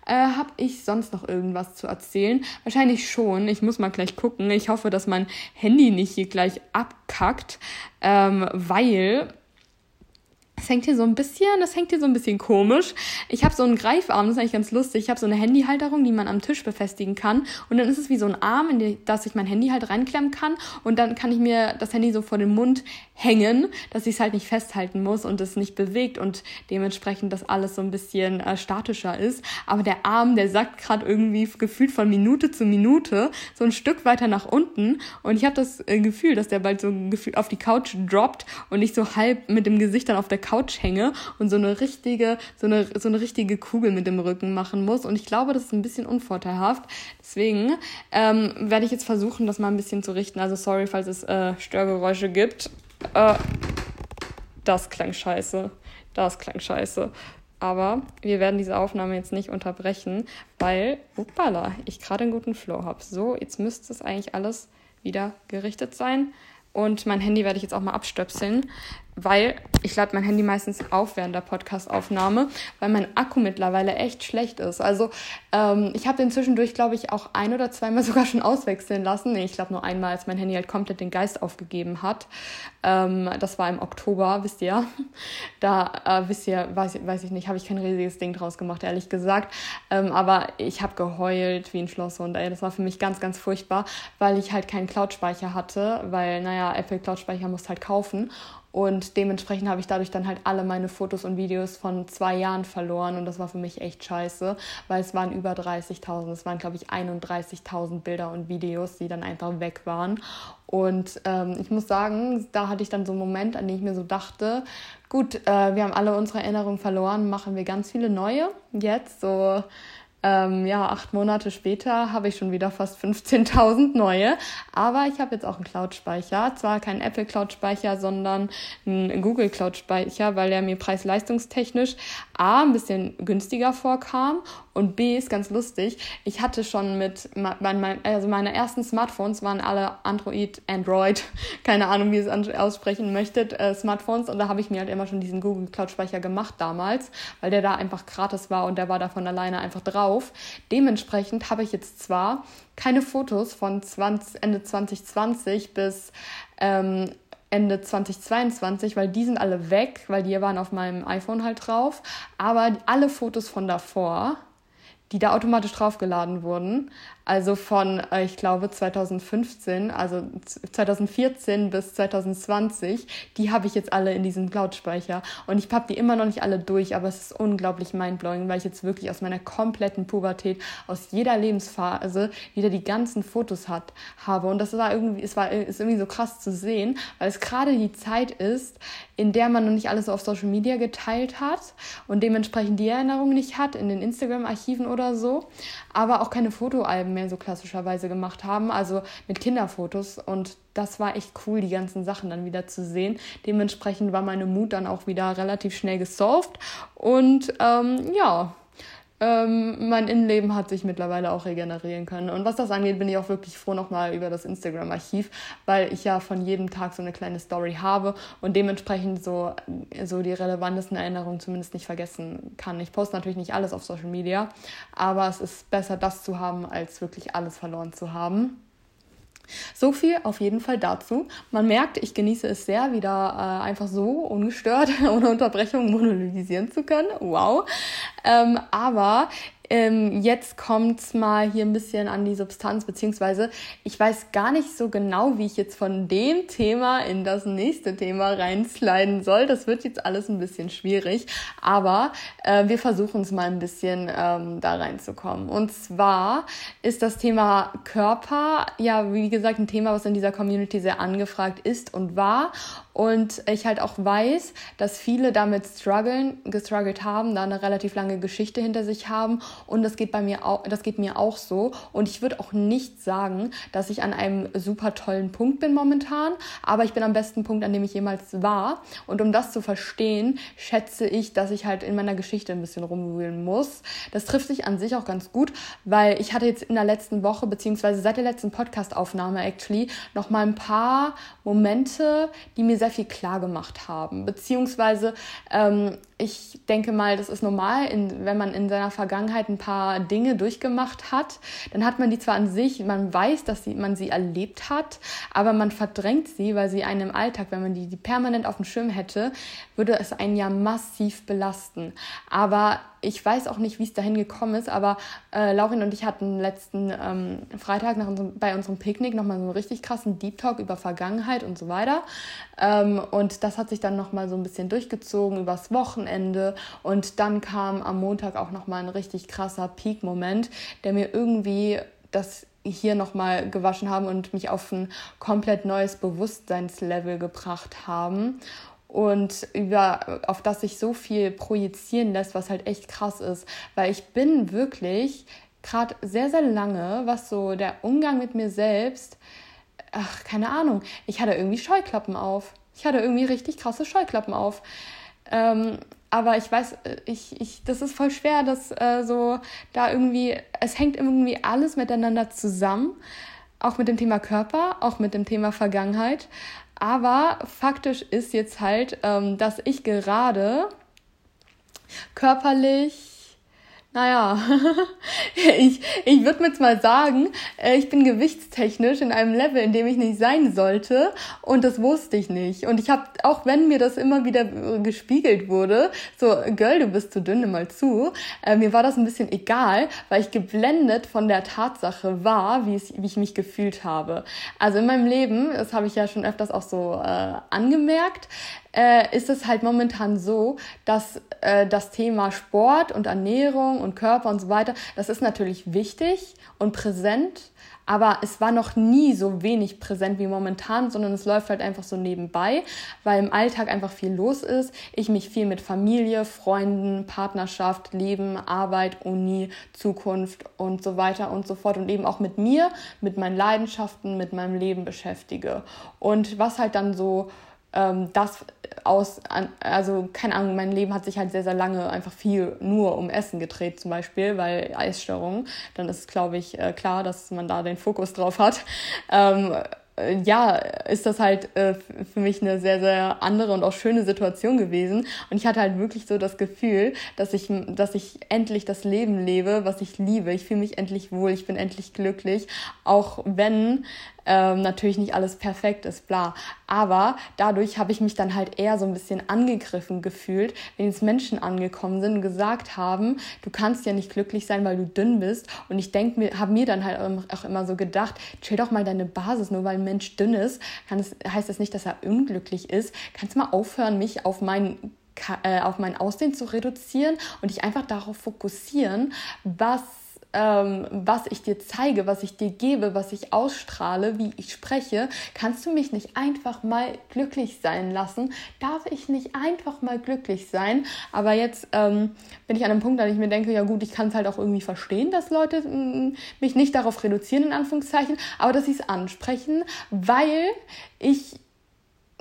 äh, habe ich sonst noch irgendwas zu erzählen? Wahrscheinlich schon. Ich muss mal gleich gucken. Ich hoffe, dass mein Handy nicht hier gleich abkackt, ähm, weil das hängt hier so ein bisschen, das hängt hier so ein bisschen komisch. Ich habe so einen Greifarm, das ist eigentlich ganz lustig. Ich habe so eine Handyhalterung, die man am Tisch befestigen kann. Und dann ist es wie so ein Arm, in den, dass ich mein Handy halt reinklemmen kann. Und dann kann ich mir das Handy so vor den Mund hängen, dass ich es halt nicht festhalten muss und es nicht bewegt und dementsprechend das alles so ein bisschen äh, statischer ist. Aber der Arm, der sackt gerade irgendwie gefühlt von Minute zu Minute so ein Stück weiter nach unten. Und ich habe das äh, Gefühl, dass der bald so gefühlt auf die Couch droppt und ich so halb mit dem Gesicht dann auf der Couch hänge und so eine richtige, so eine, so eine richtige Kugel mit dem Rücken machen muss. Und ich glaube, das ist ein bisschen unvorteilhaft. Deswegen ähm, werde ich jetzt versuchen, das mal ein bisschen zu richten. Also sorry, falls es äh, Störgeräusche gibt. Äh, das klang scheiße. Das klang scheiße. Aber wir werden diese Aufnahme jetzt nicht unterbrechen, weil, upala, ich gerade einen guten Flow habe. So, jetzt müsste es eigentlich alles wieder gerichtet sein. Und mein Handy werde ich jetzt auch mal abstöpseln, weil ich lade mein Handy meistens auf während der Podcastaufnahme, weil mein Akku mittlerweile echt schlecht ist. Also ähm, ich habe den zwischendurch, glaube ich, auch ein oder zweimal sogar schon auswechseln lassen. Nee, ich glaube nur einmal, als mein Handy halt komplett den Geist aufgegeben hat. Ähm, das war im Oktober, wisst ihr. Da äh, wisst ihr, weiß, weiß ich nicht, habe ich kein riesiges Ding draus gemacht, ehrlich gesagt. Ähm, aber ich habe geheult wie ein Schlosshund. Ey, das war für mich ganz, ganz furchtbar, weil ich halt keinen Cloud-Speicher hatte, weil, naja, Apple Cloud-Speicher musst halt kaufen. Und dementsprechend habe ich dadurch dann halt alle meine Fotos und Videos von zwei Jahren verloren. Und das war für mich echt scheiße, weil es waren über 30.000. Es waren, glaube ich, 31.000 Bilder und Videos, die dann einfach weg waren. Und ähm, ich muss sagen, da hatte ich dann so einen Moment, an dem ich mir so dachte, gut, äh, wir haben alle unsere Erinnerungen verloren, machen wir ganz viele neue. Jetzt so ähm, ja, acht Monate später habe ich schon wieder fast 15.000 neue. Aber ich habe jetzt auch einen Cloud-Speicher. Zwar keinen Apple Cloud-Speicher, sondern einen Google Cloud-Speicher, weil er mir preis-leistungstechnisch A, ein bisschen günstiger vorkam und B, ist ganz lustig. Ich hatte schon mit, also meine ersten Smartphones waren alle Android, Android, keine Ahnung, wie ihr es aussprechen möchtet, äh, Smartphones. Und da habe ich mir halt immer schon diesen Google Cloud-Speicher gemacht damals, weil der da einfach gratis war und der war da von alleine einfach drauf auf. Dementsprechend habe ich jetzt zwar keine Fotos von 20, Ende 2020 bis ähm, Ende 2022, weil die sind alle weg, weil die waren auf meinem iPhone halt drauf. Aber alle Fotos von davor, die da automatisch draufgeladen wurden, also von, äh, ich glaube, 2015, also 2014 bis 2020, die habe ich jetzt alle in diesem Cloud-Speicher. Und ich habe die immer noch nicht alle durch, aber es ist unglaublich mindblowing, weil ich jetzt wirklich aus meiner kompletten Pubertät, aus jeder Lebensphase wieder die ganzen Fotos hat, habe. Und das war irgendwie, es war, ist irgendwie so krass zu sehen, weil es gerade die Zeit ist, in der man noch nicht alles so auf Social Media geteilt hat und dementsprechend die Erinnerung nicht hat in den Instagram-Archiven oder so, aber auch keine Fotoalben mehr so klassischerweise gemacht haben, also mit Kinderfotos. Und das war echt cool, die ganzen Sachen dann wieder zu sehen. Dementsprechend war meine Mut dann auch wieder relativ schnell gesolved. Und ähm, ja, ähm, mein Innenleben hat sich mittlerweile auch regenerieren können. Und was das angeht, bin ich auch wirklich froh nochmal über das Instagram-Archiv, weil ich ja von jedem Tag so eine kleine Story habe und dementsprechend so, so die relevantesten Erinnerungen zumindest nicht vergessen kann. Ich poste natürlich nicht alles auf Social Media, aber es ist besser, das zu haben, als wirklich alles verloren zu haben. So viel auf jeden Fall dazu. Man merkt, ich genieße es sehr, wieder äh, einfach so ungestört, ohne Unterbrechung monologisieren zu können. Wow. Ähm, aber ähm, jetzt kommt's mal hier ein bisschen an die Substanz, beziehungsweise ich weiß gar nicht so genau, wie ich jetzt von dem Thema in das nächste Thema reinsliden soll. Das wird jetzt alles ein bisschen schwierig, aber äh, wir versuchen es mal ein bisschen ähm, da reinzukommen. Und zwar ist das Thema Körper ja, wie gesagt, ein Thema, was in dieser Community sehr angefragt ist und war. Und ich halt auch weiß, dass viele damit strugglen, gestruggelt haben, da eine relativ lange Geschichte hinter sich haben. Und das geht bei mir auch, das geht mir auch so. Und ich würde auch nicht sagen, dass ich an einem super tollen Punkt bin momentan, aber ich bin am besten Punkt, an dem ich jemals war. Und um das zu verstehen, schätze ich, dass ich halt in meiner Geschichte ein bisschen rumwühlen muss. Das trifft sich an sich auch ganz gut, weil ich hatte jetzt in der letzten Woche, beziehungsweise seit der letzten Podcast-Aufnahme actually, noch mal ein paar Momente, die mir sehr sehr viel klar gemacht haben. Beziehungsweise, ähm, ich denke mal, das ist normal, in, wenn man in seiner Vergangenheit ein paar Dinge durchgemacht hat, dann hat man die zwar an sich, man weiß, dass sie, man sie erlebt hat, aber man verdrängt sie, weil sie einen im Alltag, wenn man die, die permanent auf dem Schirm hätte, würde es einen ja massiv belasten. Aber ich weiß auch nicht, wie es dahin gekommen ist, aber äh, Laurin und ich hatten letzten ähm, Freitag nach unserem, bei unserem Picknick nochmal so einen richtig krassen Deep Talk über Vergangenheit und so weiter. Ähm, und das hat sich dann nochmal so ein bisschen durchgezogen übers Wochenende. Und dann kam am Montag auch nochmal ein richtig krasser Peak-Moment, der mir irgendwie das hier nochmal gewaschen haben und mich auf ein komplett neues Bewusstseinslevel gebracht haben und über, auf das sich so viel projizieren lässt, was halt echt krass ist. Weil ich bin wirklich gerade sehr, sehr lange, was so der Umgang mit mir selbst, ach, keine Ahnung, ich hatte irgendwie Scheuklappen auf. Ich hatte irgendwie richtig krasse Scheuklappen auf. Ähm, aber ich weiß, ich, ich, das ist voll schwer, dass äh, so da irgendwie, es hängt irgendwie alles miteinander zusammen. Auch mit dem Thema Körper, auch mit dem Thema Vergangenheit. Aber faktisch ist jetzt halt, ähm, dass ich gerade körperlich naja, ich, ich würde jetzt mal sagen, äh, ich bin gewichtstechnisch in einem Level, in dem ich nicht sein sollte und das wusste ich nicht. Und ich habe, auch wenn mir das immer wieder äh, gespiegelt wurde, so, Girl, du bist zu dünn, mal zu, äh, mir war das ein bisschen egal, weil ich geblendet von der Tatsache war, wie, es, wie ich mich gefühlt habe. Also in meinem Leben, das habe ich ja schon öfters auch so äh, angemerkt, äh, ist es halt momentan so, dass äh, das Thema Sport und Ernährung und Körper und so weiter, das ist natürlich wichtig und präsent, aber es war noch nie so wenig präsent wie momentan, sondern es läuft halt einfach so nebenbei, weil im Alltag einfach viel los ist. Ich mich viel mit Familie, Freunden, Partnerschaft, Leben, Arbeit, Uni, Zukunft und so weiter und so fort und eben auch mit mir, mit meinen Leidenschaften, mit meinem Leben beschäftige. Und was halt dann so ähm, das aus, also keine Ahnung, mein Leben hat sich halt sehr, sehr lange einfach viel nur um Essen gedreht zum Beispiel, weil Eisstörungen, dann ist, glaube ich, äh, klar, dass man da den Fokus drauf hat. Ähm, äh, ja, ist das halt äh, für mich eine sehr, sehr andere und auch schöne Situation gewesen. Und ich hatte halt wirklich so das Gefühl, dass ich, dass ich endlich das Leben lebe, was ich liebe. Ich fühle mich endlich wohl, ich bin endlich glücklich. Auch wenn ähm, natürlich nicht alles perfekt ist, bla. Aber dadurch habe ich mich dann halt eher so ein bisschen angegriffen gefühlt, wenn jetzt Menschen angekommen sind und gesagt haben, du kannst ja nicht glücklich sein, weil du dünn bist. Und ich denke mir, habe mir dann halt auch immer so gedacht, chill doch mal deine Basis, nur weil ein Mensch dünn ist, kann es, heißt das nicht, dass er unglücklich ist. Kannst mal aufhören, mich auf mein äh, auf mein Aussehen zu reduzieren und dich einfach darauf fokussieren, was ähm, was ich dir zeige, was ich dir gebe, was ich ausstrahle, wie ich spreche, kannst du mich nicht einfach mal glücklich sein lassen? Darf ich nicht einfach mal glücklich sein? Aber jetzt ähm, bin ich an einem Punkt, da ich mir denke, ja gut, ich kann es halt auch irgendwie verstehen, dass Leute mm, mich nicht darauf reduzieren, in Anführungszeichen, aber dass sie es ansprechen, weil ich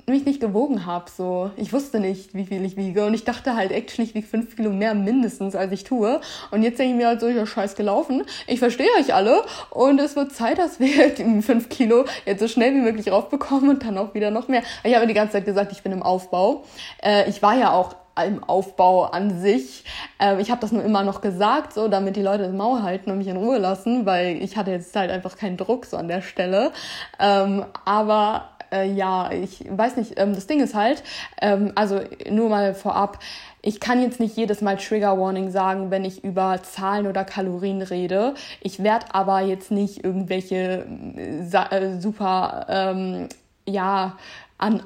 mich nicht gewogen habe. So. Ich wusste nicht, wie viel ich wiege. Und ich dachte halt, actually, ich wiege fünf Kilo mehr mindestens, als ich tue. Und jetzt denke ich mir halt so, ja, scheiß gelaufen. Ich verstehe euch alle. Und es wird Zeit, dass wir die fünf Kilo jetzt so schnell wie möglich raufbekommen und dann auch wieder noch mehr. Ich habe die ganze Zeit gesagt, ich bin im Aufbau. Äh, ich war ja auch im Aufbau an sich. Äh, ich habe das nur immer noch gesagt, so damit die Leute das Maul halten und mich in Ruhe lassen, weil ich hatte jetzt halt einfach keinen Druck so an der Stelle. Ähm, aber äh, ja, ich weiß nicht, ähm, das Ding ist halt, ähm, also nur mal vorab, ich kann jetzt nicht jedes Mal Trigger Warning sagen, wenn ich über Zahlen oder Kalorien rede. Ich werde aber jetzt nicht irgendwelche äh, äh super, ähm, ja, an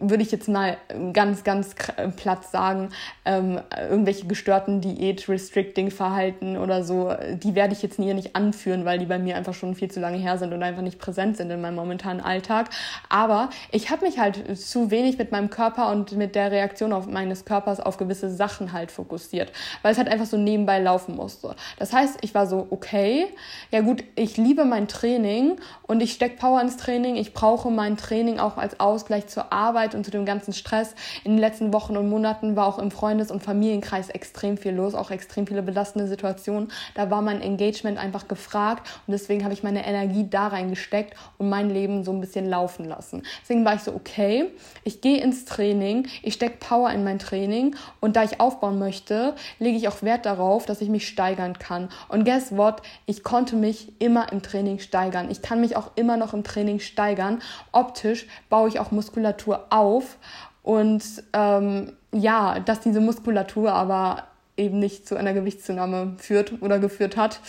würde ich jetzt mal ganz, ganz platt sagen, ähm, irgendwelche gestörten Diät-Restricting-Verhalten oder so, die werde ich jetzt hier nicht anführen, weil die bei mir einfach schon viel zu lange her sind und einfach nicht präsent sind in meinem momentanen Alltag. Aber ich habe mich halt zu wenig mit meinem Körper und mit der Reaktion auf meines Körpers auf gewisse Sachen halt fokussiert, weil es halt einfach so nebenbei laufen musste. Das heißt, ich war so, okay, ja gut, ich liebe mein Training und ich stecke Power ins Training, ich brauche mein Training auch als Ausgleich zur Arbeit Arbeit und zu dem ganzen Stress in den letzten Wochen und Monaten war auch im Freundes- und Familienkreis extrem viel los, auch extrem viele belastende Situationen. Da war mein Engagement einfach gefragt und deswegen habe ich meine Energie da reingesteckt und mein Leben so ein bisschen laufen lassen. Deswegen war ich so, okay, ich gehe ins Training, ich stecke Power in mein Training und da ich aufbauen möchte, lege ich auch Wert darauf, dass ich mich steigern kann. Und guess what? Ich konnte mich immer im Training steigern. Ich kann mich auch immer noch im Training steigern. Optisch baue ich auch Muskulatur auf und ähm, ja, dass diese Muskulatur aber eben nicht zu einer Gewichtszunahme führt oder geführt hat.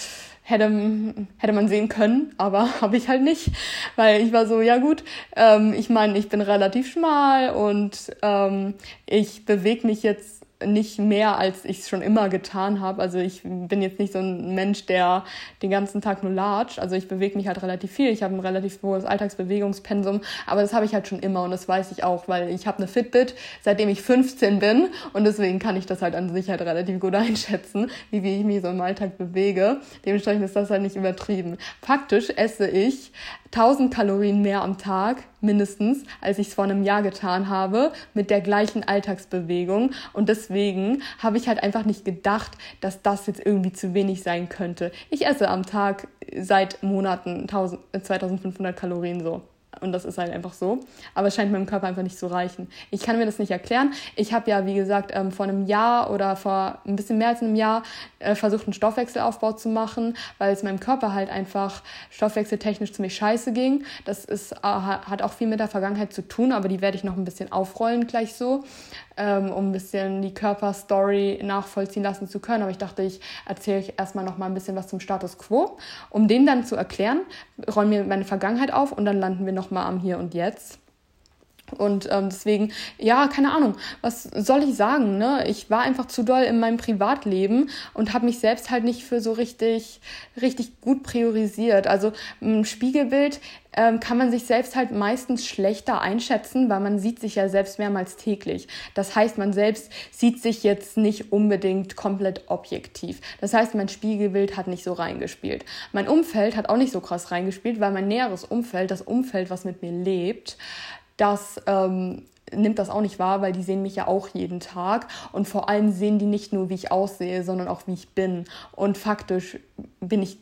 Hätte, hätte man sehen können, aber habe ich halt nicht, weil ich war so, ja gut, ähm, ich meine, ich bin relativ schmal und ähm, ich bewege mich jetzt nicht mehr, als ich es schon immer getan habe. Also ich bin jetzt nicht so ein Mensch, der den ganzen Tag nur latscht. Also ich bewege mich halt relativ viel. Ich habe ein relativ hohes Alltagsbewegungspensum, aber das habe ich halt schon immer und das weiß ich auch, weil ich habe eine Fitbit, seitdem ich 15 bin und deswegen kann ich das halt an sich halt relativ gut einschätzen, wie, wie ich mich so im Alltag bewege. Dementsprechend ist das halt nicht übertrieben. Faktisch esse ich 1000 Kalorien mehr am Tag, mindestens, als ich es vor einem Jahr getan habe, mit der gleichen Alltagsbewegung. Und deswegen habe ich halt einfach nicht gedacht, dass das jetzt irgendwie zu wenig sein könnte. Ich esse am Tag seit Monaten 1000, 2500 Kalorien so. Und das ist halt einfach so. Aber es scheint meinem Körper einfach nicht zu reichen. Ich kann mir das nicht erklären. Ich habe ja, wie gesagt, ähm, vor einem Jahr oder vor ein bisschen mehr als einem Jahr äh, versucht, einen Stoffwechselaufbau zu machen, weil es meinem Körper halt einfach stoffwechseltechnisch ziemlich scheiße ging. Das ist, äh, hat auch viel mit der Vergangenheit zu tun, aber die werde ich noch ein bisschen aufrollen gleich so ähm, um ein bisschen die Körperstory nachvollziehen lassen zu können. Aber ich dachte, ich erzähle euch erstmal noch mal ein bisschen was zum Status Quo. Um den dann zu erklären, räumen wir meine Vergangenheit auf und dann landen wir noch mal am Hier und Jetzt. Und ähm, deswegen, ja, keine Ahnung, was soll ich sagen? Ne? Ich war einfach zu doll in meinem Privatleben und habe mich selbst halt nicht für so richtig, richtig gut priorisiert. Also ein Spiegelbild ähm, kann man sich selbst halt meistens schlechter einschätzen, weil man sieht sich ja selbst mehrmals täglich. Das heißt, man selbst sieht sich jetzt nicht unbedingt komplett objektiv. Das heißt, mein Spiegelbild hat nicht so reingespielt. Mein Umfeld hat auch nicht so krass reingespielt, weil mein näheres Umfeld, das Umfeld, was mit mir lebt, das ähm, nimmt das auch nicht wahr, weil die sehen mich ja auch jeden Tag und vor allem sehen die nicht nur, wie ich aussehe, sondern auch, wie ich bin. Und faktisch bin ich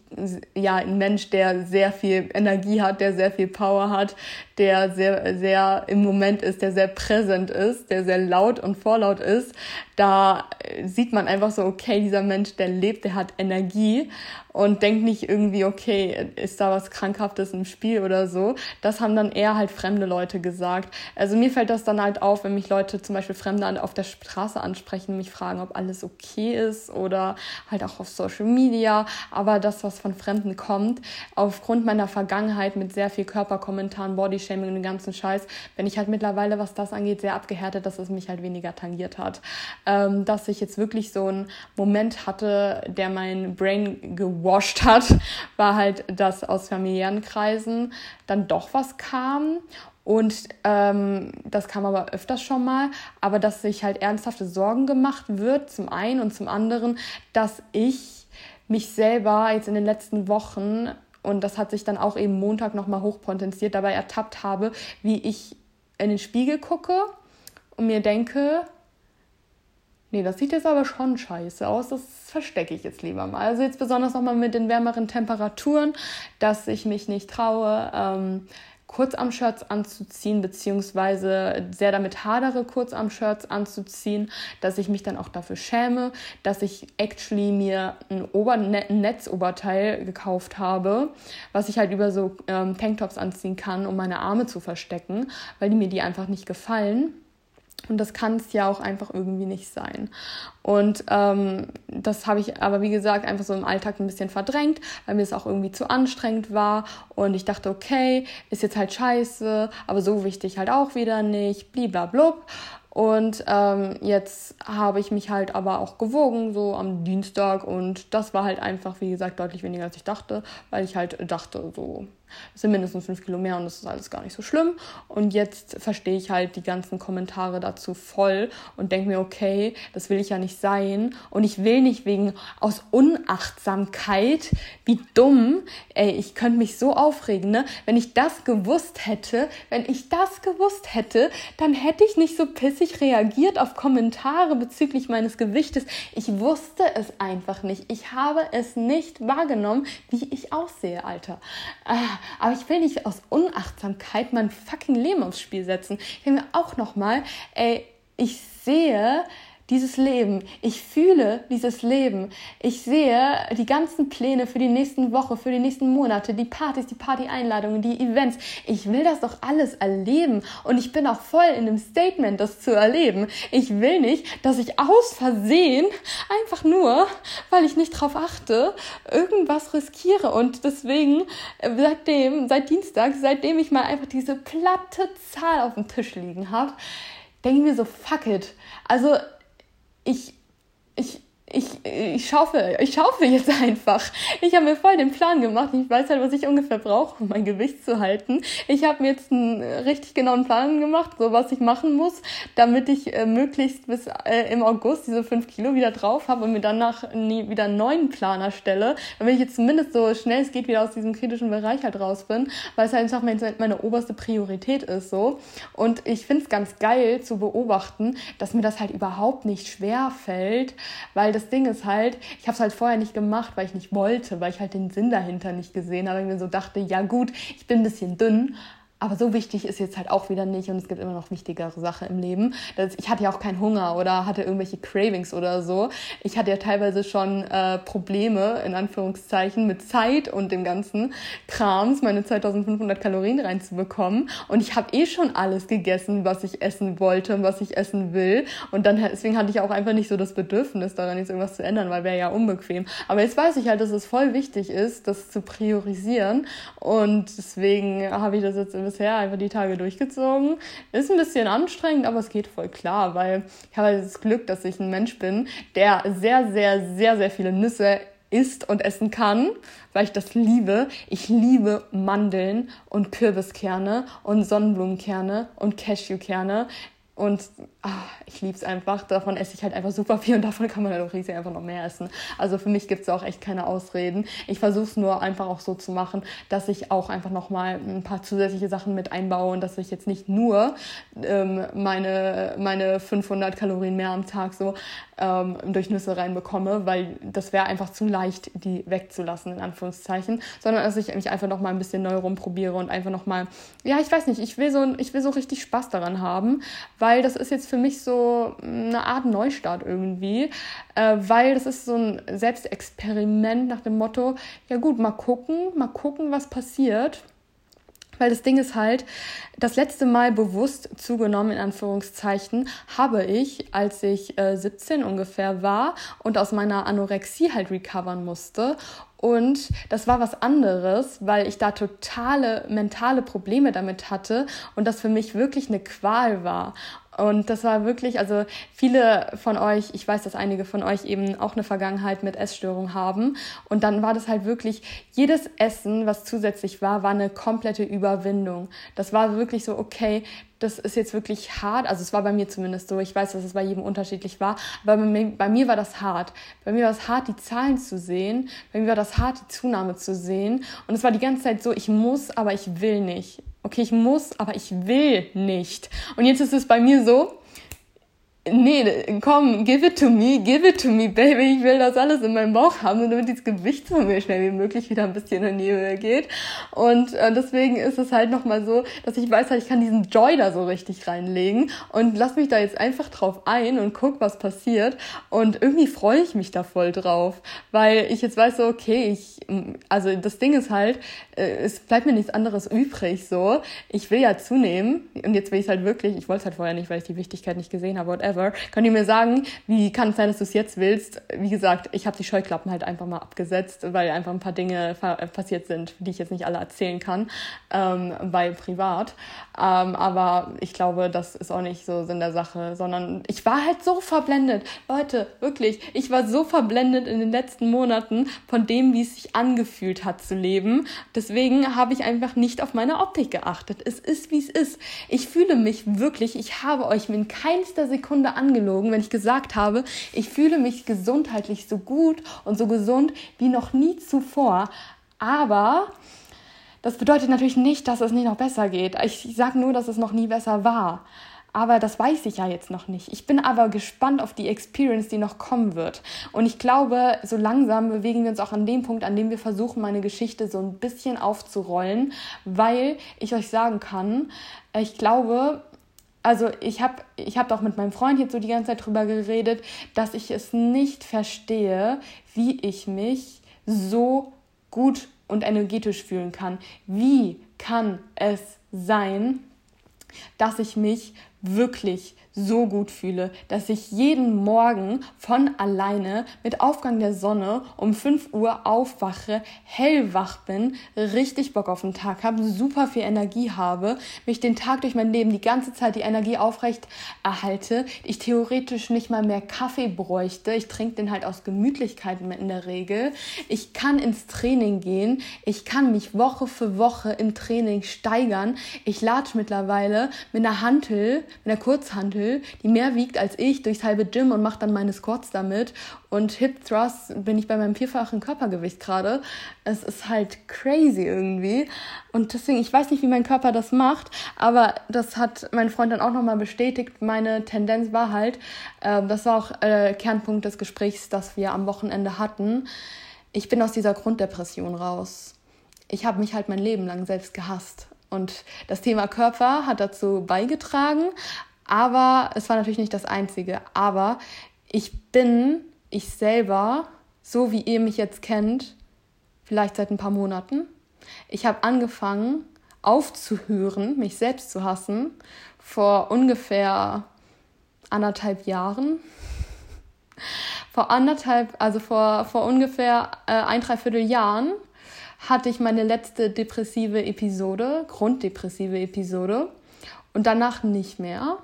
ja ein Mensch, der sehr viel Energie hat, der sehr viel Power hat, der sehr, sehr im Moment ist, der sehr präsent ist, der sehr laut und vorlaut ist. Da sieht man einfach so, okay, dieser Mensch, der lebt, der hat Energie und denkt nicht irgendwie, okay, ist da was Krankhaftes im Spiel oder so. Das haben dann eher halt fremde Leute gesagt. Also mir fällt das dann halt auf, wenn mich Leute zum Beispiel Fremde auf der Straße ansprechen mich fragen, ob alles okay ist oder halt auch auf Social Media. Aber das, was von Fremden kommt, aufgrund meiner Vergangenheit mit sehr viel Körperkommentaren, Bodyshaming und dem ganzen Scheiß, bin ich halt mittlerweile, was das angeht, sehr abgehärtet, dass es mich halt weniger tangiert hat. Ähm, dass ich jetzt wirklich so einen Moment hatte, der mein Brain gewasht hat, war halt, dass aus familiären Kreisen dann doch was kam und ähm, das kam aber öfters schon mal, aber dass sich halt ernsthafte Sorgen gemacht wird, zum einen und zum anderen, dass ich mich selber jetzt in den letzten Wochen, und das hat sich dann auch eben Montag nochmal hochpotenziert, dabei ertappt habe, wie ich in den Spiegel gucke und mir denke, nee, das sieht jetzt aber schon scheiße aus, das verstecke ich jetzt lieber mal. Also jetzt besonders nochmal mit den wärmeren Temperaturen, dass ich mich nicht traue, ähm, Kurzarm-Shirts anzuziehen, beziehungsweise sehr damit hadere, Kurzarm-Shirts anzuziehen, dass ich mich dann auch dafür schäme, dass ich actually mir ein, Ober ein Netzoberteil gekauft habe, was ich halt über so ähm, Tanktops anziehen kann, um meine Arme zu verstecken, weil die mir die einfach nicht gefallen. Und das kann es ja auch einfach irgendwie nicht sein. Und ähm, das habe ich aber, wie gesagt, einfach so im Alltag ein bisschen verdrängt, weil mir es auch irgendwie zu anstrengend war. Und ich dachte, okay, ist jetzt halt scheiße, aber so wichtig halt auch wieder nicht, bliblablub. Und ähm, jetzt habe ich mich halt aber auch gewogen, so am Dienstag. Und das war halt einfach, wie gesagt, deutlich weniger als ich dachte, weil ich halt dachte, so es sind mindestens fünf Kilo mehr und das ist alles gar nicht so schlimm. Und jetzt verstehe ich halt die ganzen Kommentare dazu voll und denke mir, okay, das will ich ja nicht sein. Und ich will nicht wegen aus Unachtsamkeit, wie dumm, ey, ich könnte mich so aufregen, ne? Wenn ich das gewusst hätte, wenn ich das gewusst hätte, dann hätte ich nicht so pissig reagiert auf Kommentare bezüglich meines Gewichtes. Ich wusste es einfach nicht. Ich habe es nicht wahrgenommen, wie ich aussehe, Alter. Ah, aber ich will nicht aus Unachtsamkeit mein fucking Leben aufs Spiel setzen. Ich denke mir auch nochmal, ey, ich sehe, dieses Leben. Ich fühle dieses Leben. Ich sehe die ganzen Pläne für die nächsten Woche, für die nächsten Monate, die Partys, die Party-Einladungen, die Events. Ich will das doch alles erleben und ich bin auch voll in dem Statement, das zu erleben. Ich will nicht, dass ich aus Versehen einfach nur, weil ich nicht drauf achte, irgendwas riskiere und deswegen äh, seitdem, seit Dienstag, seitdem ich mal einfach diese platte Zahl auf dem Tisch liegen habe, denke ich mir so, fuck it. Also ich, ich, ich, ich schaufe, ich schaufe jetzt einfach. Ich habe mir voll den Plan gemacht. Ich weiß halt, was ich ungefähr brauche, um mein Gewicht zu halten. Ich habe mir jetzt einen richtig genauen Plan gemacht, so was ich machen muss, damit ich äh, möglichst bis äh, im August diese fünf Kilo wieder drauf habe und mir danach nie wieder einen neuen Plan erstelle, damit ich jetzt zumindest so schnell es geht wieder aus diesem kritischen Bereich halt raus bin, weil es halt einfach meine, meine oberste Priorität ist so. Und ich finde es ganz geil zu beobachten, dass mir das halt überhaupt nicht schwer fällt, weil das Ding ist halt, ich habe es halt vorher nicht gemacht, weil ich nicht wollte, weil ich halt den Sinn dahinter nicht gesehen habe. Ich mir so dachte, ja gut, ich bin ein bisschen dünn, aber so wichtig ist jetzt halt auch wieder nicht und es gibt immer noch wichtigere Sachen im Leben. Das, ich hatte ja auch keinen Hunger oder hatte irgendwelche Cravings oder so. Ich hatte ja teilweise schon äh, Probleme, in Anführungszeichen, mit Zeit und dem ganzen Krams, meine 2500 Kalorien reinzubekommen. Und ich habe eh schon alles gegessen, was ich essen wollte und was ich essen will. Und dann deswegen hatte ich auch einfach nicht so das Bedürfnis, daran jetzt irgendwas zu ändern, weil wäre ja unbequem. Aber jetzt weiß ich halt, dass es voll wichtig ist, das zu priorisieren. Und deswegen habe ich das jetzt bisher einfach die Tage durchgezogen. Ist ein bisschen anstrengend, aber es geht voll klar, weil ich habe das Glück, dass ich ein Mensch bin, der sehr, sehr, sehr, sehr viele Nüsse isst und essen kann, weil ich das liebe. Ich liebe Mandeln und Kürbiskerne und Sonnenblumenkerne und Cashewkerne. Und ich liebe es einfach. Davon esse ich halt einfach super viel und davon kann man halt auch riesig einfach noch mehr essen. Also für mich gibt es auch echt keine Ausreden. Ich versuche es nur einfach auch so zu machen, dass ich auch einfach nochmal ein paar zusätzliche Sachen mit einbaue und dass ich jetzt nicht nur ähm, meine, meine 500 Kalorien mehr am Tag so ähm, durch Nüsse reinbekomme, weil das wäre einfach zu leicht, die wegzulassen, in Anführungszeichen, sondern dass ich mich einfach nochmal ein bisschen neu rumprobiere und einfach nochmal, ja, ich weiß nicht, ich will so, ich will so richtig Spaß daran haben, weil das ist jetzt für für mich so eine Art Neustart irgendwie, äh, weil das ist so ein Selbstexperiment nach dem Motto, ja gut, mal gucken, mal gucken, was passiert. Weil das Ding ist halt, das letzte Mal bewusst zugenommen, in Anführungszeichen, habe ich, als ich äh, 17 ungefähr war und aus meiner Anorexie halt recovern musste. Und das war was anderes, weil ich da totale mentale Probleme damit hatte und das für mich wirklich eine Qual war. Und das war wirklich, also viele von euch, ich weiß, dass einige von euch eben auch eine Vergangenheit mit Essstörung haben. Und dann war das halt wirklich, jedes Essen, was zusätzlich war, war eine komplette Überwindung. Das war wirklich so, okay, das ist jetzt wirklich hart. Also es war bei mir zumindest so. Ich weiß, dass es bei jedem unterschiedlich war. Aber bei mir, bei mir war das hart. Bei mir war es hart, die Zahlen zu sehen. Bei mir war das hart, die Zunahme zu sehen. Und es war die ganze Zeit so, ich muss, aber ich will nicht. Okay, ich muss, aber ich will nicht. Und jetzt ist es bei mir so, nee, komm, give it to me, give it to me, baby. Ich will das alles in meinem Bauch haben, damit dieses Gewicht von mir schnell wie möglich wieder ein bisschen in die Höhe geht. Und äh, deswegen ist es halt nochmal so, dass ich weiß halt, ich kann diesen Joy da so richtig reinlegen und lass mich da jetzt einfach drauf ein und guck, was passiert. Und irgendwie freue ich mich da voll drauf, weil ich jetzt weiß so, okay, ich, also das Ding ist halt, äh, es bleibt mir nichts anderes übrig, so. Ich will ja zunehmen und jetzt will ich es halt wirklich, ich wollte es halt vorher nicht, weil ich die Wichtigkeit nicht gesehen habe, whatever whatever. Könnt ihr mir sagen, wie kann es sein, dass du es jetzt willst? Wie gesagt, ich habe die Scheuklappen halt einfach mal abgesetzt, weil einfach ein paar Dinge passiert sind, die ich jetzt nicht alle erzählen kann, ähm, bei privat. Ähm, aber ich glaube, das ist auch nicht so Sinn der Sache, sondern ich war halt so verblendet. Leute, wirklich, ich war so verblendet in den letzten Monaten von dem, wie es sich angefühlt hat zu leben. Deswegen habe ich einfach nicht auf meine Optik geachtet. Es ist, wie es ist. Ich fühle mich wirklich, ich habe euch in keinster Sekunde Stunde angelogen, wenn ich gesagt habe, ich fühle mich gesundheitlich so gut und so gesund wie noch nie zuvor. Aber das bedeutet natürlich nicht, dass es nicht noch besser geht. Ich sage nur, dass es noch nie besser war. Aber das weiß ich ja jetzt noch nicht. Ich bin aber gespannt auf die Experience, die noch kommen wird. Und ich glaube, so langsam bewegen wir uns auch an dem Punkt, an dem wir versuchen, meine Geschichte so ein bisschen aufzurollen, weil ich euch sagen kann, ich glaube, also ich habe ich hab auch mit meinem Freund jetzt so die ganze Zeit drüber geredet, dass ich es nicht verstehe, wie ich mich so gut und energetisch fühlen kann. Wie kann es sein, dass ich mich wirklich so gut fühle, dass ich jeden Morgen von alleine mit Aufgang der Sonne um 5 Uhr aufwache, hellwach bin, richtig Bock auf den Tag habe, super viel Energie habe, mich den Tag durch mein Leben die ganze Zeit die Energie aufrecht erhalte, ich theoretisch nicht mal mehr Kaffee bräuchte, ich trinke den halt aus Gemütlichkeit in der Regel, ich kann ins Training gehen, ich kann mich Woche für Woche im Training steigern, ich latsche mittlerweile mit einer Hantel, mit einer Kurzhantel die mehr wiegt als ich, durchs halbe Gym und mache dann meine Squats damit. Und Hip Thrust bin ich bei meinem vierfachen Körpergewicht gerade. Es ist halt crazy irgendwie. Und deswegen, ich weiß nicht, wie mein Körper das macht, aber das hat mein Freund dann auch nochmal bestätigt. Meine Tendenz war halt, äh, das war auch äh, Kernpunkt des Gesprächs, das wir am Wochenende hatten. Ich bin aus dieser Grunddepression raus. Ich habe mich halt mein Leben lang selbst gehasst. Und das Thema Körper hat dazu beigetragen, aber es war natürlich nicht das Einzige. Aber ich bin ich selber, so wie ihr mich jetzt kennt, vielleicht seit ein paar Monaten. Ich habe angefangen aufzuhören, mich selbst zu hassen, vor ungefähr anderthalb Jahren. Vor anderthalb, also vor, vor ungefähr äh, ein, dreiviertel Jahren hatte ich meine letzte depressive Episode, grunddepressive Episode und danach nicht mehr.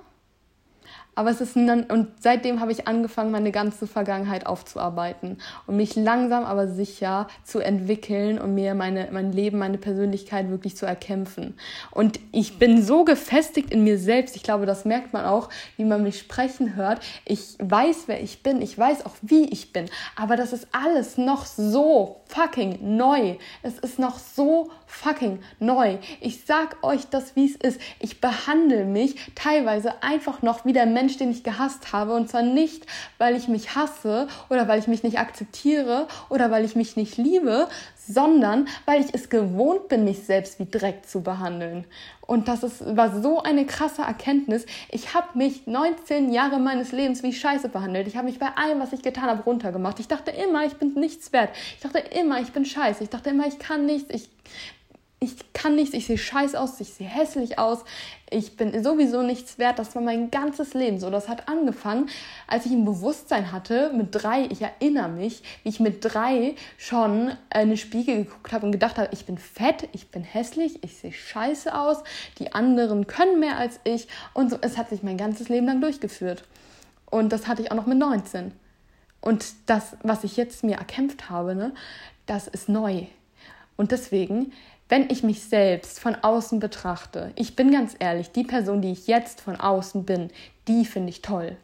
Aber es ist dann, und seitdem habe ich angefangen, meine ganze Vergangenheit aufzuarbeiten und mich langsam aber sicher zu entwickeln und mir meine, mein Leben, meine Persönlichkeit wirklich zu erkämpfen. Und ich bin so gefestigt in mir selbst. Ich glaube, das merkt man auch, wie man mich sprechen hört. Ich weiß, wer ich bin. Ich weiß auch, wie ich bin. Aber das ist alles noch so fucking neu. Es ist noch so fucking neu. Ich sag euch das, wie es ist. Ich behandle mich teilweise einfach noch wie der Mensch, den ich gehasst habe. Und zwar nicht, weil ich mich hasse oder weil ich mich nicht akzeptiere oder weil ich mich nicht liebe, sondern weil ich es gewohnt bin, mich selbst wie Dreck zu behandeln. Und das ist, war so eine krasse Erkenntnis. Ich habe mich 19 Jahre meines Lebens wie Scheiße behandelt. Ich habe mich bei allem, was ich getan habe, runtergemacht. Ich dachte immer, ich bin nichts wert. Ich dachte immer, ich bin scheiße. Ich dachte immer, ich kann nichts. Ich ich kann nichts, ich sehe scheiße aus, ich sehe hässlich aus, ich bin sowieso nichts wert. Das war mein ganzes Leben so. Das hat angefangen, als ich ein Bewusstsein hatte, mit drei, ich erinnere mich, wie ich mit drei schon in eine Spiegel geguckt habe und gedacht habe, ich bin fett, ich bin hässlich, ich sehe scheiße aus, die anderen können mehr als ich. Und so, es hat sich mein ganzes Leben lang durchgeführt. Und das hatte ich auch noch mit 19. Und das, was ich jetzt mir erkämpft habe, ne, das ist neu. Und deswegen wenn ich mich selbst von außen betrachte, ich bin ganz ehrlich, die Person, die ich jetzt von außen bin, die finde ich toll.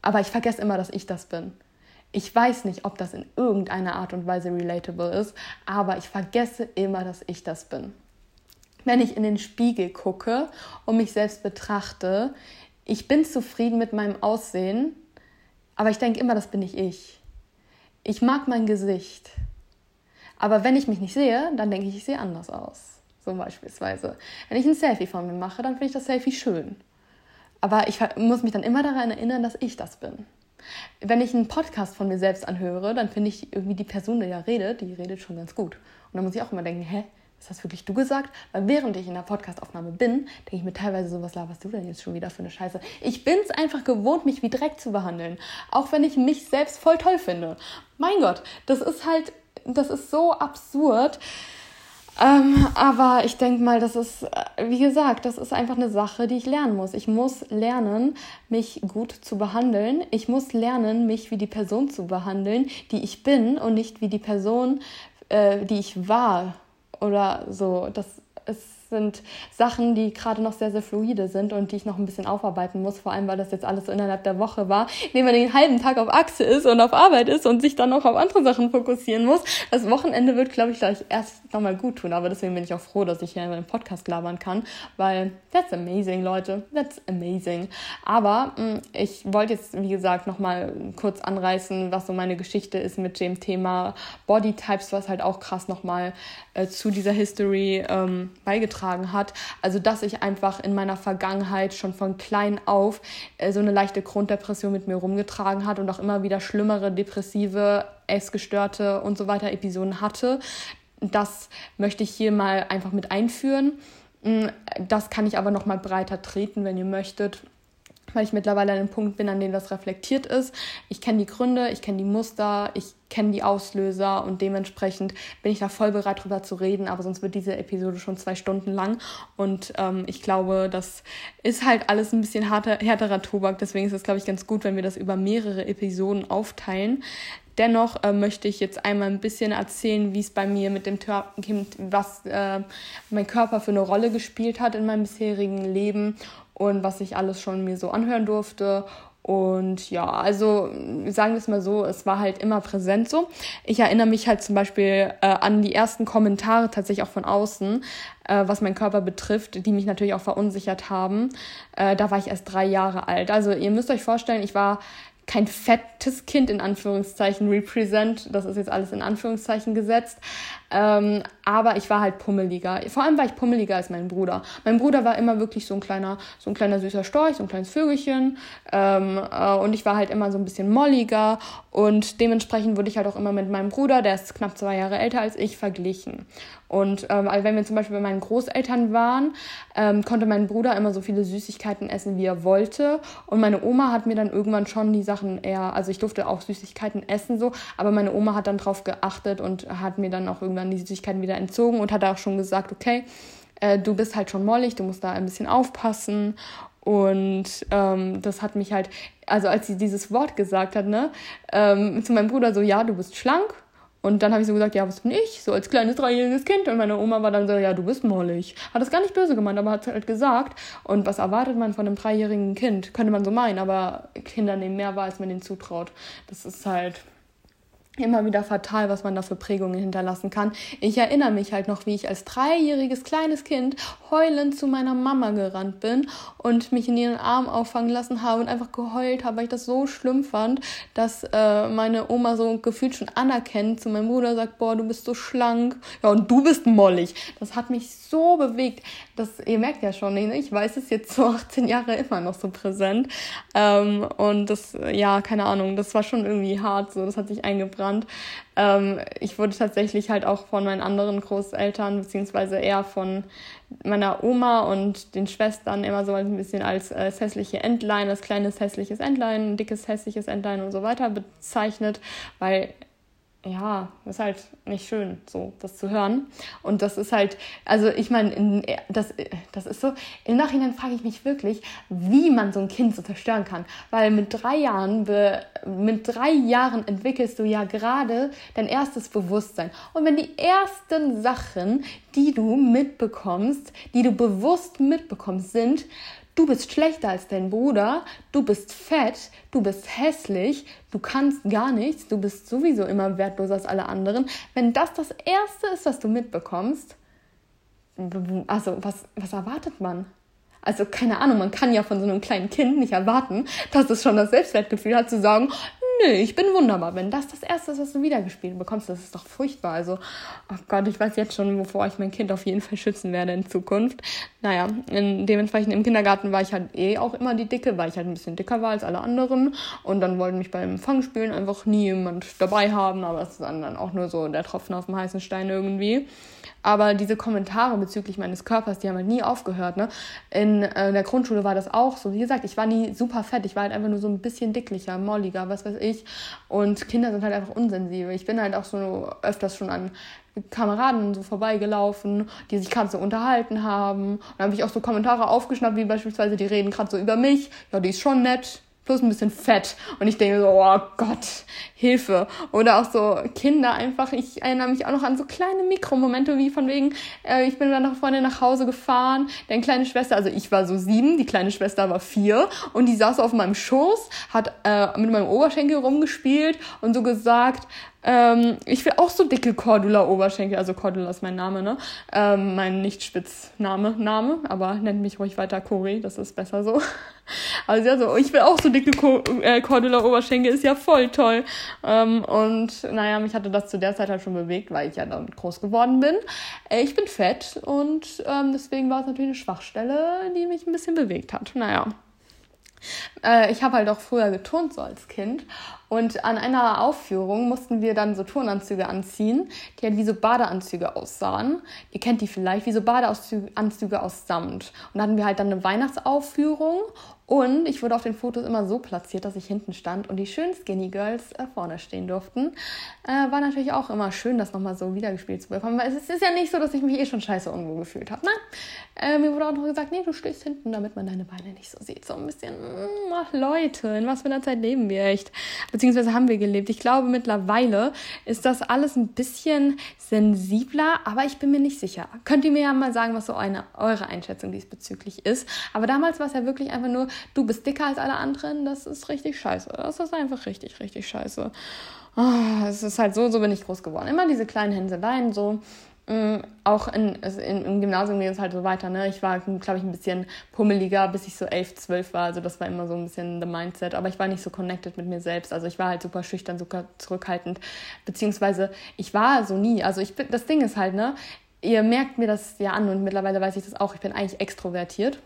Aber ich vergesse immer, dass ich das bin. Ich weiß nicht, ob das in irgendeiner Art und Weise relatable ist, aber ich vergesse immer, dass ich das bin. Wenn ich in den Spiegel gucke und mich selbst betrachte, ich bin zufrieden mit meinem Aussehen, aber ich denke immer, das bin nicht ich. Ich mag mein Gesicht. Aber wenn ich mich nicht sehe, dann denke ich, ich sehe anders aus. So beispielsweise. Wenn ich ein Selfie von mir mache, dann finde ich das Selfie schön. Aber ich muss mich dann immer daran erinnern, dass ich das bin. Wenn ich einen Podcast von mir selbst anhöre, dann finde ich irgendwie die Person, die ja redet, die redet schon ganz gut. Und dann muss ich auch immer denken, hä, ist das wirklich du gesagt? Weil während ich in der Podcastaufnahme bin, denke ich mir teilweise so, was laberst du denn jetzt schon wieder für eine Scheiße? Ich bin es einfach gewohnt, mich wie Dreck zu behandeln. Auch wenn ich mich selbst voll toll finde. Mein Gott, das ist halt das ist so absurd. Ähm, aber ich denke mal, das ist, äh, wie gesagt, das ist einfach eine Sache, die ich lernen muss. Ich muss lernen, mich gut zu behandeln. Ich muss lernen, mich wie die Person zu behandeln, die ich bin und nicht wie die Person, äh, die ich war oder so. Das ist sind Sachen, die gerade noch sehr, sehr fluide sind und die ich noch ein bisschen aufarbeiten muss, vor allem weil das jetzt alles so innerhalb der Woche war, indem man den halben Tag auf Achse ist und auf Arbeit ist und sich dann noch auf andere Sachen fokussieren muss. Das Wochenende wird, glaube ich, gleich erst nochmal gut tun, aber deswegen bin ich auch froh, dass ich hier in meinem Podcast labern kann, weil that's amazing, Leute, that's amazing. Aber mh, mm, ich wollte jetzt, wie gesagt, nochmal kurz anreißen, was so meine Geschichte ist mit dem Thema Bodytypes, was halt auch krass nochmal äh, zu dieser History ähm, beigetragen beigetragen hat. Also dass ich einfach in meiner Vergangenheit schon von klein auf äh, so eine leichte Grunddepression mit mir rumgetragen hat und auch immer wieder schlimmere depressive, essgestörte und so weiter Episoden hatte. Das möchte ich hier mal einfach mit einführen. Mm, das kann ich aber noch mal breiter treten, wenn ihr möchtet weil ich mittlerweile an einem Punkt bin, an dem das reflektiert ist. Ich kenne die Gründe, ich kenne die Muster, ich kenne die Auslöser und dementsprechend bin ich da voll bereit drüber zu reden, aber sonst wird diese Episode schon zwei Stunden lang und ähm, ich glaube, das ist halt alles ein bisschen harter, härterer Tobak, deswegen ist es, glaube ich, ganz gut, wenn wir das über mehrere Episoden aufteilen. Dennoch äh, möchte ich jetzt einmal ein bisschen erzählen, wie es bei mir mit dem Kind, was äh, mein Körper für eine Rolle gespielt hat in meinem bisherigen Leben und was ich alles schon mir so anhören durfte. Und ja, also sagen wir es mal so, es war halt immer präsent so. Ich erinnere mich halt zum Beispiel äh, an die ersten Kommentare tatsächlich auch von außen, äh, was meinen Körper betrifft, die mich natürlich auch verunsichert haben. Äh, da war ich erst drei Jahre alt. Also ihr müsst euch vorstellen, ich war kein fettes Kind in Anführungszeichen represent. Das ist jetzt alles in Anführungszeichen gesetzt. Ähm, aber ich war halt pummeliger. Vor allem war ich pummeliger als mein Bruder. Mein Bruder war immer wirklich so ein kleiner, so ein kleiner süßer Storch, so ein kleines Vögelchen. Ähm, äh, und ich war halt immer so ein bisschen molliger. Und dementsprechend wurde ich halt auch immer mit meinem Bruder, der ist knapp zwei Jahre älter als ich, verglichen. Und ähm, also wenn wir zum Beispiel bei meinen Großeltern waren, ähm, konnte mein Bruder immer so viele Süßigkeiten essen, wie er wollte. Und meine Oma hat mir dann irgendwann schon die Sachen eher, also ich durfte auch Süßigkeiten essen so, aber meine Oma hat dann drauf geachtet und hat mir dann auch irgendwann die Süßigkeiten wieder entzogen und hat auch schon gesagt, okay, äh, du bist halt schon mollig, du musst da ein bisschen aufpassen. Und ähm, das hat mich halt, also als sie dieses Wort gesagt hat, ne, ähm, zu meinem Bruder so, ja, du bist schlank. Und dann habe ich so gesagt, ja, was bin ich? So als kleines dreijähriges Kind. Und meine Oma war dann so, ja, du bist mollig. Hat das gar nicht böse gemeint, aber hat es halt gesagt. Und was erwartet man von einem dreijährigen Kind? Könnte man so meinen, aber Kinder nehmen mehr wahr, als man ihnen zutraut. Das ist halt, immer wieder fatal, was man da für Prägungen hinterlassen kann. Ich erinnere mich halt noch, wie ich als dreijähriges kleines Kind heulend zu meiner Mama gerannt bin und mich in ihren Arm auffangen lassen habe und einfach geheult habe, weil ich das so schlimm fand, dass äh, meine Oma so gefühlt schon anerkennt zu meinem Bruder sagt, boah, du bist so schlank, ja und du bist mollig. Das hat mich so bewegt. Das ihr merkt ja schon, ich weiß es jetzt so 18 Jahre immer noch so präsent ähm, und das ja keine Ahnung, das war schon irgendwie hart, so das hat sich Stadtrand. Ähm, ich wurde tatsächlich halt auch von meinen anderen Großeltern, beziehungsweise eher von meiner Oma und den Schwestern immer so ein bisschen als äh, hässliche Entlein, als kleines hässliches Entlein, dickes hässliches Entlein und so weiter bezeichnet, weil ja, ist halt nicht schön, so das zu hören. Und das ist halt, also ich meine, das, das ist so, im Nachhinein frage ich mich wirklich, wie man so ein Kind so zerstören kann. Weil mit drei Jahren, mit drei Jahren entwickelst du ja gerade dein erstes Bewusstsein. Und wenn die ersten Sachen, die du mitbekommst, die du bewusst mitbekommst, sind, Du bist schlechter als dein Bruder, du bist fett, du bist hässlich, du kannst gar nichts, du bist sowieso immer wertloser als alle anderen. Wenn das das Erste ist, was du mitbekommst, also was, was erwartet man? Also keine Ahnung, man kann ja von so einem kleinen Kind nicht erwarten, dass es schon das Selbstwertgefühl hat zu sagen, nö, ich bin wunderbar. Wenn das das Erste ist, was du wiedergespielt bekommst, das ist doch furchtbar. Also, oh Gott, ich weiß jetzt schon, wovor ich mein Kind auf jeden Fall schützen werde in Zukunft. Naja, in, dementsprechend im Kindergarten war ich halt eh auch immer die Dicke, weil ich halt ein bisschen dicker war als alle anderen. Und dann wollten mich beim Fangspielen einfach nie jemand dabei haben, aber es ist dann auch nur so der Tropfen auf dem heißen Stein irgendwie. Aber diese Kommentare bezüglich meines Körpers, die haben halt nie aufgehört. Ne? In, äh, in der Grundschule war das auch so. Wie gesagt, ich war nie super fett. Ich war halt einfach nur so ein bisschen dicklicher, molliger, was weiß ich. Und Kinder sind halt einfach unsensibel. Ich bin halt auch so öfters schon an Kameraden so vorbeigelaufen, die sich gerade so unterhalten haben. Und dann habe ich auch so Kommentare aufgeschnappt, wie beispielsweise, die reden gerade so über mich. Ja, die ist schon nett plus ein bisschen fett. Und ich denke so, oh Gott, Hilfe. Oder auch so Kinder einfach. Ich erinnere mich auch noch an so kleine Mikromomente, wie von wegen, äh, ich bin dann nach vorne nach Hause gefahren, deine kleine Schwester, also ich war so sieben, die kleine Schwester war vier und die saß auf meinem Schoß, hat äh, mit meinem Oberschenkel rumgespielt und so gesagt, ähm, ich will auch so dicke Cordula-Oberschenkel, also Cordula ist mein Name, ne? Ähm, mein Nicht-Spitzname, Name, aber nennt mich ruhig weiter Cori, das ist besser so. Also ja, so, ich will auch so dicke äh, Cordula-Oberschenkel, ist ja voll toll. Ähm, und naja, mich hatte das zu der Zeit halt schon bewegt, weil ich ja dann groß geworden bin. Äh, ich bin fett und ähm, deswegen war es natürlich eine Schwachstelle, die mich ein bisschen bewegt hat. Naja. Äh, ich habe halt auch früher geturnt so als Kind und an einer Aufführung mussten wir dann so Turnanzüge anziehen, die halt wie so Badeanzüge aussahen. Ihr kennt die vielleicht, wie so Badeanzüge aus Samt. Und da hatten wir halt dann eine Weihnachtsaufführung und ich wurde auf den Fotos immer so platziert, dass ich hinten stand und die schönen Skinny Girls äh, vorne stehen durften. Äh, war natürlich auch immer schön, das nochmal so wiedergespielt zu bekommen, weil es ist ja nicht so, dass ich mich eh schon scheiße unwohl gefühlt habe. Ne? Äh, mir wurde auch noch gesagt, nee, du stehst hinten, damit man deine Beine nicht so sieht. So ein bisschen, mm, ach Leute, in was für einer Zeit leben wir echt? Beziehungsweise haben wir gelebt. Ich glaube, mittlerweile ist das alles ein bisschen sensibler, aber ich bin mir nicht sicher. Könnt ihr mir ja mal sagen, was so eine, eure Einschätzung diesbezüglich ist. Aber damals war es ja wirklich einfach nur, du bist dicker als alle anderen, das ist richtig scheiße. Das ist einfach richtig, richtig scheiße. Oh, es ist halt so, so bin ich groß geworden. Immer diese kleinen Hänseleien, so. Mm, auch in, also in, im Gymnasium geht es halt so weiter. Ne? Ich war, glaube ich, ein bisschen pummeliger, bis ich so elf, zwölf war. Also das war immer so ein bisschen the Mindset. Aber ich war nicht so connected mit mir selbst. Also ich war halt super schüchtern, super zurückhaltend. Beziehungsweise ich war so nie. Also ich bin, das Ding ist halt, ne, ihr merkt mir das ja an und mittlerweile weiß ich das auch. Ich bin eigentlich extrovertiert.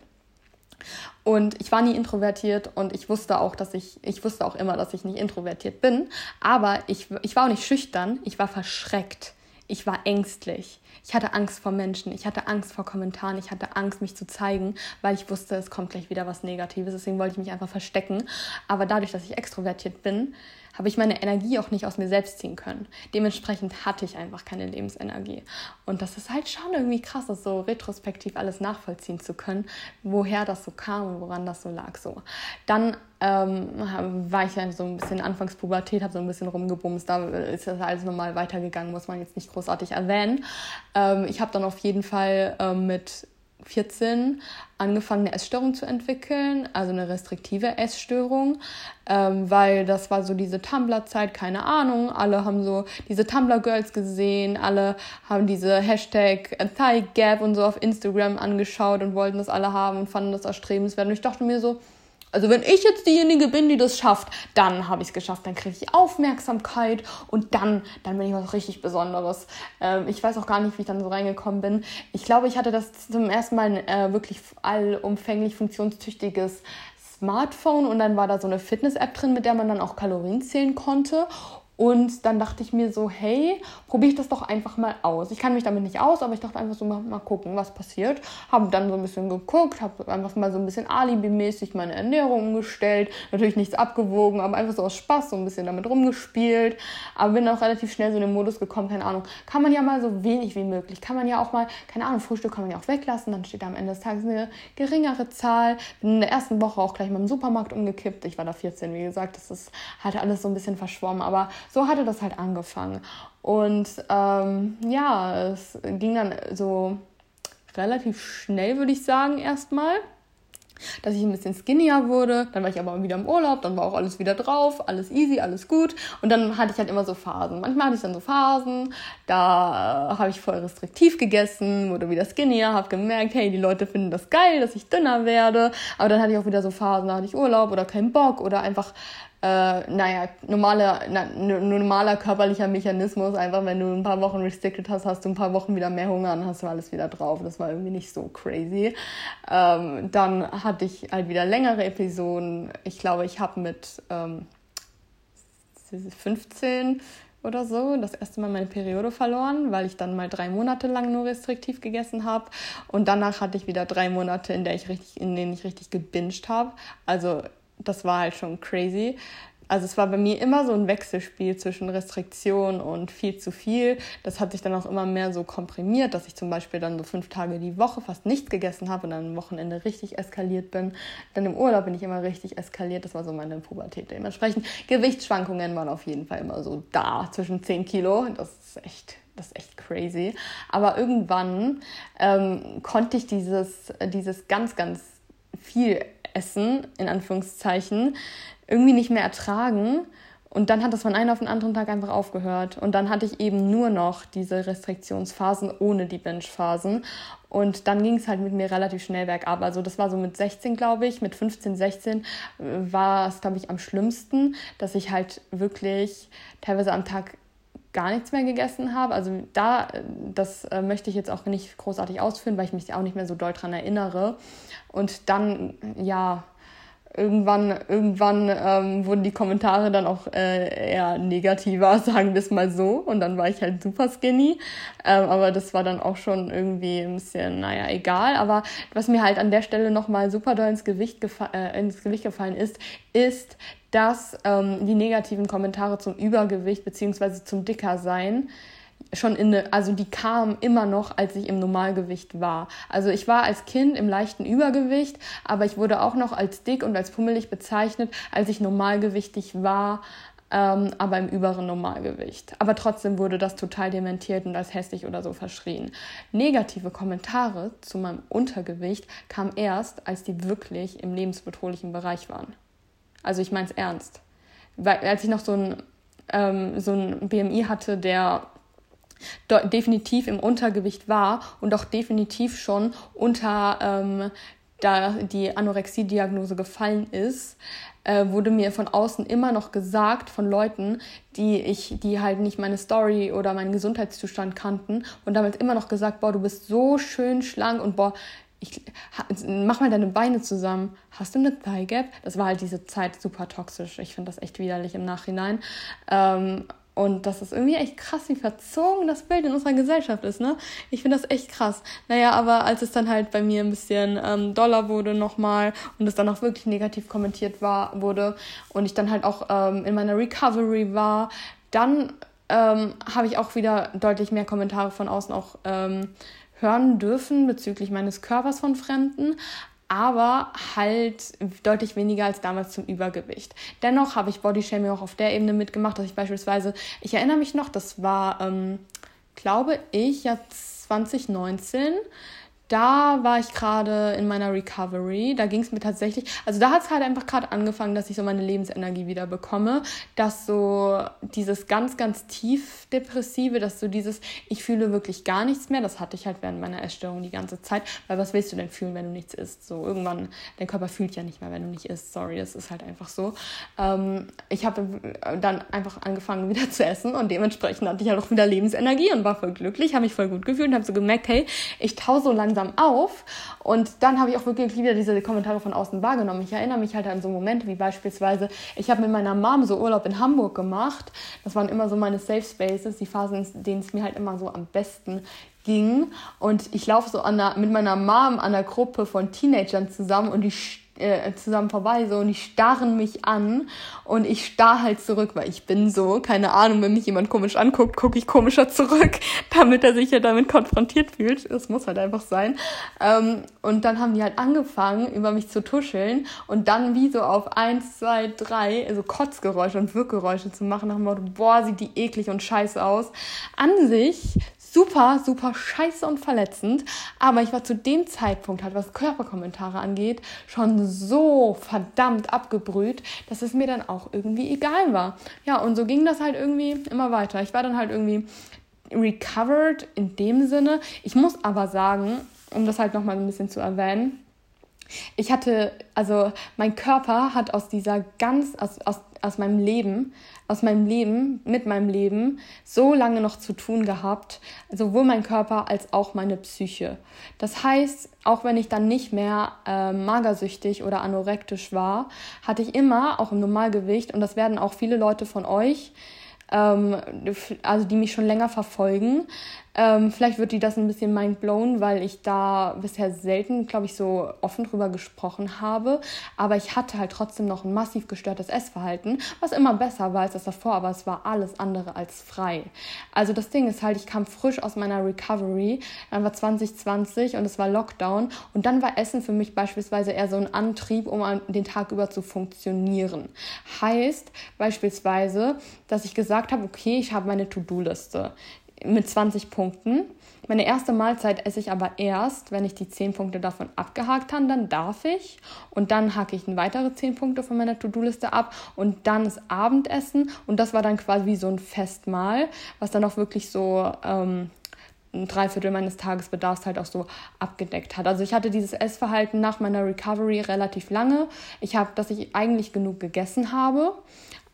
Und ich war nie introvertiert und ich wusste auch, dass ich, ich wusste auch immer, dass ich nicht introvertiert bin. Aber ich, ich war auch nicht schüchtern, ich war verschreckt. Ich war ängstlich. Ich hatte Angst vor Menschen. Ich hatte Angst vor Kommentaren. Ich hatte Angst, mich zu zeigen, weil ich wusste, es kommt gleich wieder was Negatives. Deswegen wollte ich mich einfach verstecken. Aber dadurch, dass ich extrovertiert bin, habe ich meine Energie auch nicht aus mir selbst ziehen können. Dementsprechend hatte ich einfach keine Lebensenergie. Und das ist halt schon irgendwie krass, das so retrospektiv alles nachvollziehen zu können, woher das so kam und woran das so lag. So. Dann ähm, war ich ja so ein bisschen Anfangspubertät, habe so ein bisschen rumgebumst, da ist das alles nochmal weitergegangen, muss man jetzt nicht großartig erwähnen. Ähm, ich habe dann auf jeden Fall ähm, mit 14 angefangen, eine Essstörung zu entwickeln, also eine restriktive Essstörung, ähm, weil das war so diese Tumblr-Zeit, keine Ahnung, alle haben so diese Tumblr-Girls gesehen, alle haben diese Hashtag Thigh Gap und so auf Instagram angeschaut und wollten das alle haben und fanden das erstrebenswert. Und ich dachte mir so, also wenn ich jetzt diejenige bin, die das schafft, dann habe ich es geschafft, dann kriege ich Aufmerksamkeit und dann, dann bin ich was richtig Besonderes. Ähm, ich weiß auch gar nicht, wie ich dann so reingekommen bin. Ich glaube, ich hatte das zum ersten Mal ein äh, wirklich allumfänglich funktionstüchtiges Smartphone und dann war da so eine Fitness-App drin, mit der man dann auch Kalorien zählen konnte. Und dann dachte ich mir so, hey, probiere ich das doch einfach mal aus. Ich kann mich damit nicht aus, aber ich dachte einfach so, mal, mal gucken, was passiert. Habe dann so ein bisschen geguckt, habe einfach mal so ein bisschen alibimäßig meine Ernährung umgestellt. Natürlich nichts abgewogen, aber einfach so aus Spaß so ein bisschen damit rumgespielt. Aber bin auch relativ schnell so in den Modus gekommen, keine Ahnung. Kann man ja mal so wenig wie möglich. Kann man ja auch mal, keine Ahnung, Frühstück kann man ja auch weglassen. Dann steht da am Ende des Tages eine geringere Zahl. Bin in der ersten Woche auch gleich mal im Supermarkt umgekippt. Ich war da 14, wie gesagt. Das ist halt alles so ein bisschen verschwommen. Aber so hatte das halt angefangen. Und ähm, ja, es ging dann so relativ schnell, würde ich sagen, erstmal dass ich ein bisschen skinnier wurde. Dann war ich aber wieder im Urlaub, dann war auch alles wieder drauf, alles easy, alles gut. Und dann hatte ich halt immer so Phasen. Manchmal hatte ich dann so Phasen, da äh, habe ich voll restriktiv gegessen, wurde wieder skinnier, habe gemerkt, hey, die Leute finden das geil, dass ich dünner werde. Aber dann hatte ich auch wieder so Phasen, da hatte ich Urlaub oder keinen Bock oder einfach äh, naja, normale, na, normaler körperlicher Mechanismus. Einfach, wenn du ein paar Wochen restricted hast, hast du ein paar Wochen wieder mehr Hunger und hast du alles wieder drauf. Das war irgendwie nicht so crazy. Ähm, dann hatte ich halt wieder längere Episoden. Ich glaube, ich habe mit ähm, 15 oder so das erste Mal meine Periode verloren, weil ich dann mal drei Monate lang nur restriktiv gegessen habe. Und danach hatte ich wieder drei Monate, in, der ich richtig, in denen ich richtig gebinged habe. Also das war halt schon crazy. Also es war bei mir immer so ein Wechselspiel zwischen Restriktion und viel zu viel. Das hat sich dann auch immer mehr so komprimiert, dass ich zum Beispiel dann so fünf Tage die Woche fast nichts gegessen habe und dann am Wochenende richtig eskaliert bin. Dann im Urlaub bin ich immer richtig eskaliert. Das war so meine Pubertät. Dementsprechend Gewichtsschwankungen waren auf jeden Fall immer so da zwischen 10 Kilo. Das ist echt das ist echt crazy. Aber irgendwann ähm, konnte ich dieses, dieses ganz, ganz viel Essen, in Anführungszeichen, irgendwie nicht mehr ertragen. Und dann hat das von einem auf den anderen Tag einfach aufgehört. Und dann hatte ich eben nur noch diese Restriktionsphasen ohne die Binge-Phasen. Und dann ging es halt mit mir relativ schnell bergab. Also das war so mit 16, glaube ich. Mit 15, 16 äh, war es, glaube ich, am schlimmsten, dass ich halt wirklich teilweise am Tag gar nichts mehr gegessen habe. Also da, das äh, möchte ich jetzt auch nicht großartig ausführen, weil ich mich auch nicht mehr so doll dran erinnere. Und dann, ja, irgendwann, irgendwann ähm, wurden die Kommentare dann auch äh, eher negativer, sagen wir es mal so. Und dann war ich halt super skinny. Ähm, aber das war dann auch schon irgendwie ein bisschen, naja, egal. Aber was mir halt an der Stelle nochmal super doll ins Gewicht, äh, ins Gewicht gefallen ist, ist, dass ähm, die negativen Kommentare zum Übergewicht bzw. zum Dickersein schon in eine, also die kamen immer noch, als ich im Normalgewicht war. Also ich war als Kind im leichten Übergewicht, aber ich wurde auch noch als dick und als pummelig bezeichnet, als ich normalgewichtig war, ähm, aber im überen Normalgewicht. Aber trotzdem wurde das total dementiert und als hässlich oder so verschrien. Negative Kommentare zu meinem Untergewicht kamen erst, als die wirklich im lebensbedrohlichen Bereich waren. Also ich meine es ernst. Weil als ich noch so ein, ähm, so ein BMI hatte, der definitiv im Untergewicht war und auch definitiv schon unter ähm, da die Anorexie-Diagnose gefallen ist, äh, wurde mir von außen immer noch gesagt von Leuten, die ich, die halt nicht meine Story oder meinen Gesundheitszustand kannten und damals immer noch gesagt, boah, du bist so schön schlank und boah, ich, mach mal deine Beine zusammen. Hast du eine Thigh Gap? Das war halt diese Zeit super toxisch. Ich finde das echt widerlich im Nachhinein. Ähm, und das ist irgendwie echt krass, wie verzogen das Bild in unserer Gesellschaft ist, ne? Ich finde das echt krass. Naja, aber als es dann halt bei mir ein bisschen ähm, doller wurde nochmal und es dann auch wirklich negativ kommentiert war, wurde und ich dann halt auch ähm, in meiner Recovery war, dann ähm, habe ich auch wieder deutlich mehr Kommentare von außen auch ähm, hören dürfen bezüglich meines Körpers von Fremden, aber halt deutlich weniger als damals zum Übergewicht. Dennoch habe ich Bodyshaming auch auf der Ebene mitgemacht, dass ich beispielsweise, ich erinnere mich noch, das war, ähm, glaube ich, ja 2019, da war ich gerade in meiner Recovery. Da ging es mir tatsächlich, also da hat es halt einfach gerade angefangen, dass ich so meine Lebensenergie wieder bekomme, dass so dieses ganz, ganz tief depressive, dass so dieses, ich fühle wirklich gar nichts mehr, das hatte ich halt während meiner Essstörung die ganze Zeit, weil was willst du denn fühlen, wenn du nichts isst? So irgendwann, dein Körper fühlt ja nicht mehr, wenn du nicht isst, sorry, das ist halt einfach so. Ähm, ich habe dann einfach angefangen wieder zu essen und dementsprechend hatte ich halt auch wieder Lebensenergie und war voll glücklich, habe mich voll gut gefühlt und habe so gemerkt, hey, ich tau so langsam langsam auf. Und dann habe ich auch wirklich wieder diese Kommentare von außen wahrgenommen. Ich erinnere mich halt an so Momente wie beispielsweise, ich habe mit meiner Mom so Urlaub in Hamburg gemacht. Das waren immer so meine Safe Spaces, die Phasen, in denen es mir halt immer so am besten ging. Und ich laufe so der, mit meiner Mom an der Gruppe von Teenagern zusammen und die äh, zusammen vorbei so und die starren mich an und ich starr halt zurück, weil ich bin so, keine Ahnung, wenn mich jemand komisch anguckt, gucke ich komischer zurück, damit er sich ja damit konfrontiert fühlt. Das muss halt einfach sein. Ähm, und dann haben die halt angefangen, über mich zu tuscheln und dann wie so auf eins, zwei, drei, also Kotzgeräusche und Wirkgeräusche zu machen, nach dem Motto, boah, sieht die eklig und scheiße aus. An sich super, super scheiße und verletzend. Aber ich war zu dem Zeitpunkt halt, was Körperkommentare angeht, schon so verdammt abgebrüht, dass es mir dann auch irgendwie egal war. Ja, und so ging das halt irgendwie immer weiter. Ich war dann halt irgendwie recovered in dem Sinne. Ich muss aber sagen, um das halt nochmal ein bisschen zu erwähnen, ich hatte, also mein Körper hat aus dieser ganz, aus, aus, aus meinem Leben aus meinem Leben, mit meinem Leben, so lange noch zu tun gehabt, sowohl mein Körper als auch meine Psyche. Das heißt, auch wenn ich dann nicht mehr äh, magersüchtig oder anorektisch war, hatte ich immer auch im Normalgewicht, und das werden auch viele Leute von euch, ähm, also die mich schon länger verfolgen, ähm, vielleicht wird die das ein bisschen mindblown, weil ich da bisher selten, glaube ich, so offen drüber gesprochen habe. Aber ich hatte halt trotzdem noch ein massiv gestörtes Essverhalten, was immer besser war als das davor, aber es war alles andere als frei. Also das Ding ist halt, ich kam frisch aus meiner Recovery, dann war 2020 und es war Lockdown und dann war Essen für mich beispielsweise eher so ein Antrieb, um den Tag über zu funktionieren. Heißt beispielsweise, dass ich gesagt habe, okay, ich habe meine To-Do-Liste mit 20 Punkten. Meine erste Mahlzeit esse ich aber erst, wenn ich die 10 Punkte davon abgehakt habe, dann darf ich. Und dann hake ich weitere 10 Punkte von meiner To-Do-Liste ab und dann das Abendessen. Und das war dann quasi wie so ein Festmahl, was dann auch wirklich so ähm, ein Dreiviertel meines Tagesbedarfs halt auch so abgedeckt hat. Also ich hatte dieses Essverhalten nach meiner Recovery relativ lange. Ich habe, dass ich eigentlich genug gegessen habe,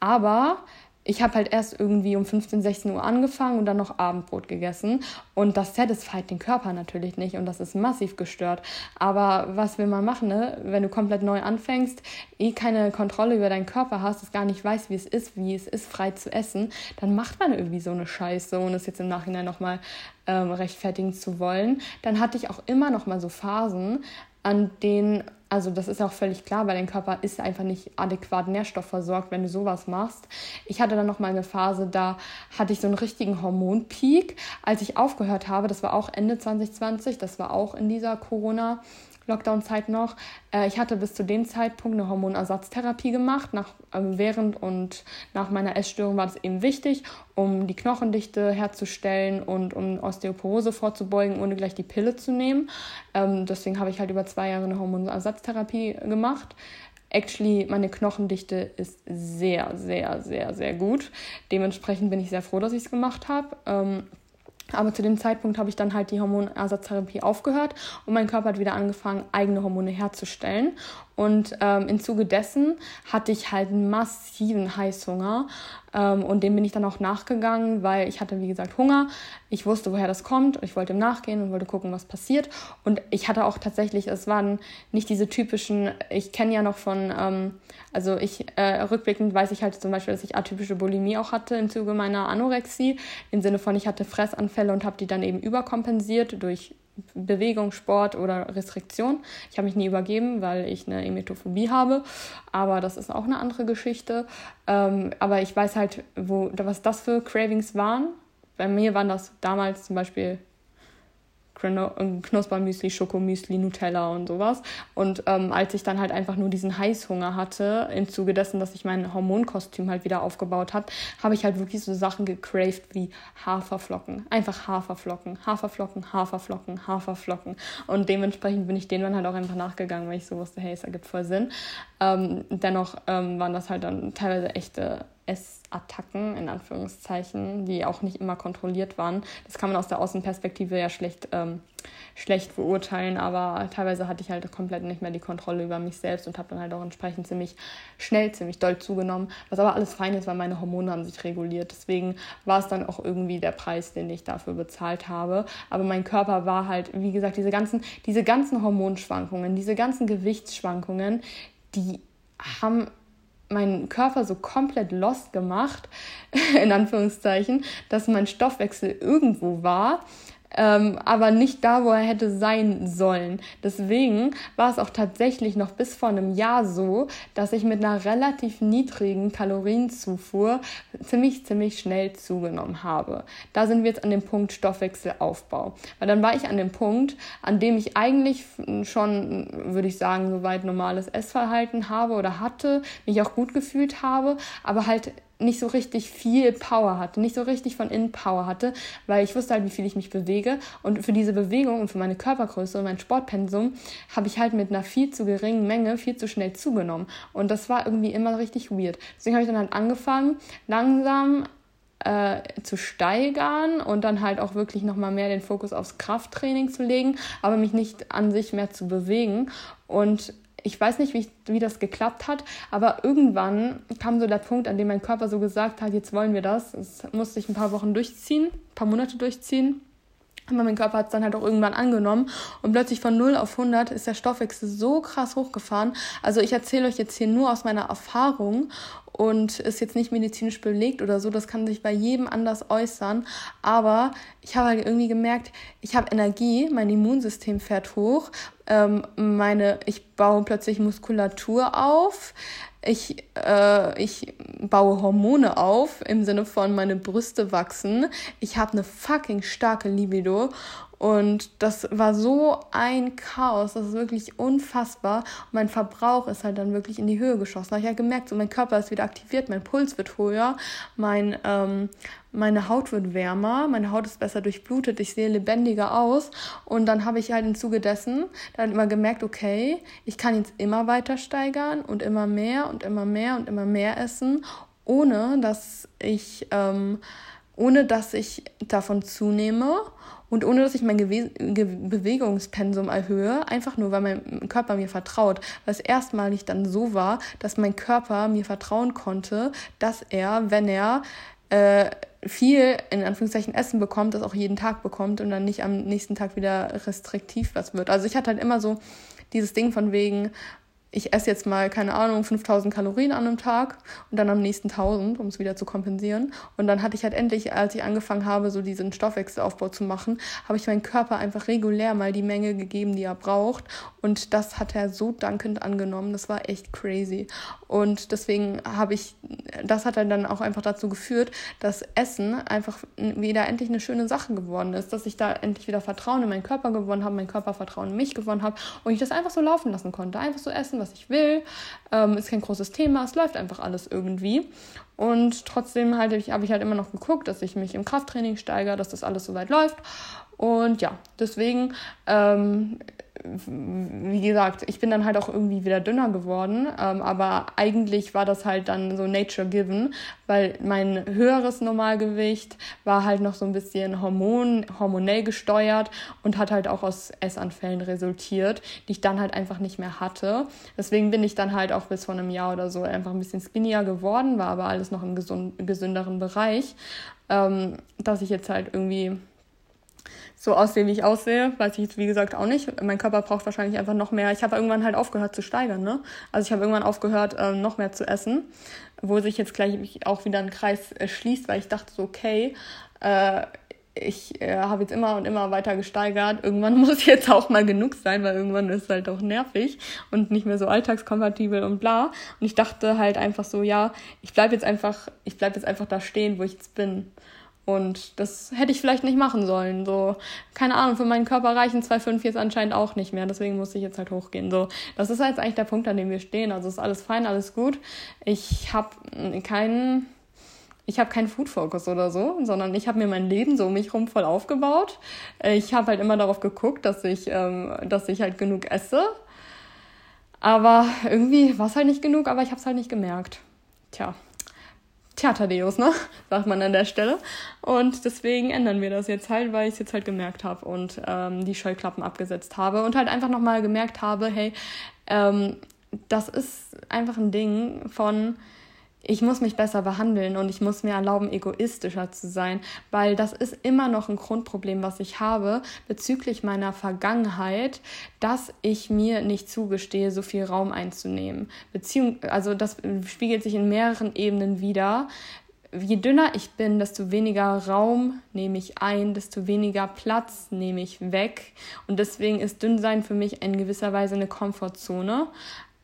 aber ich habe halt erst irgendwie um 15, 16 Uhr angefangen und dann noch Abendbrot gegessen. Und das satisfied den Körper natürlich nicht und das ist massiv gestört. Aber was will man machen, ne? wenn du komplett neu anfängst, eh keine Kontrolle über deinen Körper hast, es gar nicht weißt, wie es ist, wie es ist, frei zu essen, dann macht man irgendwie so eine Scheiße, ohne es jetzt im Nachhinein nochmal ähm, rechtfertigen zu wollen. Dann hatte ich auch immer noch mal so Phasen, an denen also das ist auch völlig klar, weil dein Körper ist einfach nicht adäquat nährstoffversorgt, wenn du sowas machst. Ich hatte dann noch mal eine Phase, da hatte ich so einen richtigen Hormonpeak, als ich aufgehört habe. Das war auch Ende 2020, das war auch in dieser Corona Lockdown-Zeit noch. Äh, ich hatte bis zu dem Zeitpunkt eine Hormonersatztherapie gemacht. Nach, also während und nach meiner Essstörung war das eben wichtig, um die Knochendichte herzustellen und um Osteoporose vorzubeugen, ohne gleich die Pille zu nehmen. Ähm, deswegen habe ich halt über zwei Jahre eine Hormonersatztherapie gemacht. Actually, meine Knochendichte ist sehr, sehr, sehr, sehr gut. Dementsprechend bin ich sehr froh, dass ich es gemacht habe. Ähm, aber zu dem Zeitpunkt habe ich dann halt die Hormonersatztherapie aufgehört und mein Körper hat wieder angefangen, eigene Hormone herzustellen. Und ähm, im Zuge dessen hatte ich halt einen massiven Heißhunger. Ähm, und dem bin ich dann auch nachgegangen, weil ich hatte, wie gesagt, Hunger. Ich wusste, woher das kommt. Ich wollte ihm nachgehen und wollte gucken, was passiert. Und ich hatte auch tatsächlich, es waren nicht diese typischen, ich kenne ja noch von, ähm, also ich äh, rückblickend weiß ich halt zum Beispiel, dass ich atypische Bulimie auch hatte im Zuge meiner Anorexie. Im Sinne von, ich hatte Fressanfälle und habe die dann eben überkompensiert durch Bewegung, Sport oder Restriktion. Ich habe mich nie übergeben, weil ich eine Emetophobie habe, aber das ist auch eine andere Geschichte. Ähm, aber ich weiß halt, wo, was das für Cravings waren. Bei mir waren das damals zum Beispiel Knuspermüsli, Schokomüsli, Nutella und sowas. Und ähm, als ich dann halt einfach nur diesen Heißhunger hatte, im Zuge dessen, dass ich mein Hormonkostüm halt wieder aufgebaut habe, habe ich halt wirklich so Sachen gecraved wie Haferflocken. Einfach Haferflocken, Haferflocken, Haferflocken, Haferflocken. Und dementsprechend bin ich denen dann halt auch einfach nachgegangen, weil ich so wusste, hey, es ergibt voll Sinn. Ähm, dennoch ähm, waren das halt dann teilweise echte Essattacken, in Anführungszeichen, die auch nicht immer kontrolliert waren. Das kann man aus der Außenperspektive ja schlecht, ähm, schlecht beurteilen, aber teilweise hatte ich halt komplett nicht mehr die Kontrolle über mich selbst und habe dann halt auch entsprechend ziemlich schnell, ziemlich doll zugenommen, was aber alles fein ist, weil meine Hormone haben sich reguliert. Deswegen war es dann auch irgendwie der Preis, den ich dafür bezahlt habe. Aber mein Körper war halt, wie gesagt, diese ganzen, diese ganzen Hormonschwankungen, diese ganzen Gewichtsschwankungen, die haben meinen Körper so komplett lost gemacht, in Anführungszeichen, dass mein Stoffwechsel irgendwo war, ähm, aber nicht da, wo er hätte sein sollen. Deswegen war es auch tatsächlich noch bis vor einem Jahr so, dass ich mit einer relativ niedrigen Kalorienzufuhr ziemlich, ziemlich schnell zugenommen habe. Da sind wir jetzt an dem Punkt Stoffwechselaufbau. Weil dann war ich an dem Punkt, an dem ich eigentlich schon, würde ich sagen, soweit normales Essverhalten habe oder hatte, mich auch gut gefühlt habe, aber halt nicht so richtig viel Power hatte, nicht so richtig von innen Power hatte, weil ich wusste halt, wie viel ich mich bewege. Und für diese Bewegung und für meine Körpergröße und mein Sportpensum habe ich halt mit einer viel zu geringen Menge viel zu schnell zugenommen. Und das war irgendwie immer richtig weird. Deswegen habe ich dann halt angefangen, langsam äh, zu steigern und dann halt auch wirklich nochmal mehr den Fokus aufs Krafttraining zu legen, aber mich nicht an sich mehr zu bewegen. Und ich weiß nicht, wie, wie das geklappt hat, aber irgendwann kam so der Punkt, an dem mein Körper so gesagt hat, jetzt wollen wir das. Es musste ich ein paar Wochen durchziehen, ein paar Monate durchziehen. Aber mein Körper hat es dann halt auch irgendwann angenommen und plötzlich von 0 auf 100 ist der Stoffwechsel so krass hochgefahren. Also ich erzähle euch jetzt hier nur aus meiner Erfahrung und ist jetzt nicht medizinisch belegt oder so. Das kann sich bei jedem anders äußern. Aber ich habe halt irgendwie gemerkt, ich habe Energie, mein Immunsystem fährt hoch, ähm, meine, ich baue plötzlich Muskulatur auf, ich, äh, ich baue Hormone auf im Sinne von meine Brüste wachsen. Ich habe eine fucking starke Libido und das war so ein Chaos, das ist wirklich unfassbar. Und mein Verbrauch ist halt dann wirklich in die Höhe geschossen. Da habe ich ja gemerkt, so mein Körper ist wieder aktiviert, mein Puls wird höher, mein, ähm, meine Haut wird wärmer, meine Haut ist besser durchblutet, ich sehe lebendiger aus. Und dann habe ich halt im Zuge dessen dann immer gemerkt, okay, ich kann jetzt immer weiter steigern und immer mehr und immer mehr und immer mehr essen, ohne dass ich, ähm, ohne dass ich davon zunehme und ohne dass ich mein Gewe Ge Bewegungspensum erhöhe, einfach nur, weil mein Körper mir vertraut, weil es erstmalig dann so war, dass mein Körper mir vertrauen konnte, dass er, wenn er äh, viel in Anführungszeichen Essen bekommt, das auch jeden Tag bekommt und dann nicht am nächsten Tag wieder restriktiv was wird. Also ich hatte halt immer so dieses Ding von wegen, ich esse jetzt mal, keine Ahnung, 5000 Kalorien an einem Tag und dann am nächsten 1000, um es wieder zu kompensieren. Und dann hatte ich halt endlich, als ich angefangen habe, so diesen Stoffwechselaufbau zu machen, habe ich meinem Körper einfach regulär mal die Menge gegeben, die er braucht. Und das hat er so dankend angenommen. Das war echt crazy. Und deswegen habe ich, das hat dann auch einfach dazu geführt, dass Essen einfach wieder endlich eine schöne Sache geworden ist, dass ich da endlich wieder Vertrauen in meinen Körper gewonnen habe, mein Körpervertrauen in mich gewonnen habe und ich das einfach so laufen lassen konnte. Einfach so essen, was ich will. Ähm, ist kein großes Thema, es läuft einfach alles irgendwie. Und trotzdem halt, habe ich halt immer noch geguckt, dass ich mich im Krafttraining steigere, dass das alles soweit läuft. Und ja, deswegen ähm, wie gesagt, ich bin dann halt auch irgendwie wieder dünner geworden, ähm, aber eigentlich war das halt dann so nature given, weil mein höheres Normalgewicht war halt noch so ein bisschen hormon, hormonell gesteuert und hat halt auch aus Essanfällen resultiert, die ich dann halt einfach nicht mehr hatte. Deswegen bin ich dann halt auch bis vor einem Jahr oder so einfach ein bisschen skinnier geworden, war aber alles noch im gesund, gesünderen Bereich, ähm, dass ich jetzt halt irgendwie so aussehe, wie ich aussehe, weiß ich jetzt wie gesagt auch nicht. Mein Körper braucht wahrscheinlich einfach noch mehr. Ich habe irgendwann halt aufgehört zu steigern, ne? Also ich habe irgendwann aufgehört, ähm, noch mehr zu essen, wo sich jetzt gleich auch wieder ein Kreis äh, schließt, weil ich dachte so, okay, äh, ich äh, habe jetzt immer und immer weiter gesteigert. Irgendwann muss jetzt auch mal genug sein, weil irgendwann ist es halt auch nervig und nicht mehr so alltagskompatibel und bla. Und ich dachte halt einfach so, ja, ich bleib jetzt einfach, ich bleib jetzt einfach da stehen, wo ich jetzt bin. Und das hätte ich vielleicht nicht machen sollen. So, keine Ahnung, für meinen Körper reichen 2,5 jetzt anscheinend auch nicht mehr. Deswegen muss ich jetzt halt hochgehen. So, das ist jetzt eigentlich der Punkt, an dem wir stehen. Also ist alles fein, alles gut. Ich habe keinen ich habe keinen Food Focus oder so, sondern ich habe mir mein Leben so um mich rum voll aufgebaut. Ich habe halt immer darauf geguckt, dass ich, ähm, dass ich halt genug esse. Aber irgendwie war es halt nicht genug, aber ich habe es halt nicht gemerkt. Tja, Tja, ne? Sagt man an der Stelle. Und deswegen ändern wir das jetzt halt, weil ich es jetzt halt gemerkt habe und ähm, die Scheuklappen abgesetzt habe und halt einfach nochmal gemerkt habe, hey, ähm, das ist einfach ein Ding von, ich muss mich besser behandeln und ich muss mir erlauben, egoistischer zu sein, weil das ist immer noch ein Grundproblem, was ich habe bezüglich meiner Vergangenheit, dass ich mir nicht zugestehe, so viel Raum einzunehmen. Beziehung, also das spiegelt sich in mehreren Ebenen wieder. Je dünner ich bin, desto weniger Raum nehme ich ein, desto weniger Platz nehme ich weg. Und deswegen ist Dünnsein für mich in gewisser Weise eine Komfortzone.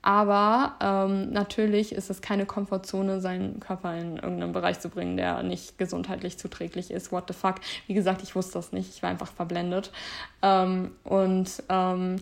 Aber ähm, natürlich ist es keine Komfortzone, seinen Körper in irgendeinen Bereich zu bringen, der nicht gesundheitlich zuträglich ist. What the fuck? Wie gesagt, ich wusste das nicht. Ich war einfach verblendet. Ähm, und ähm,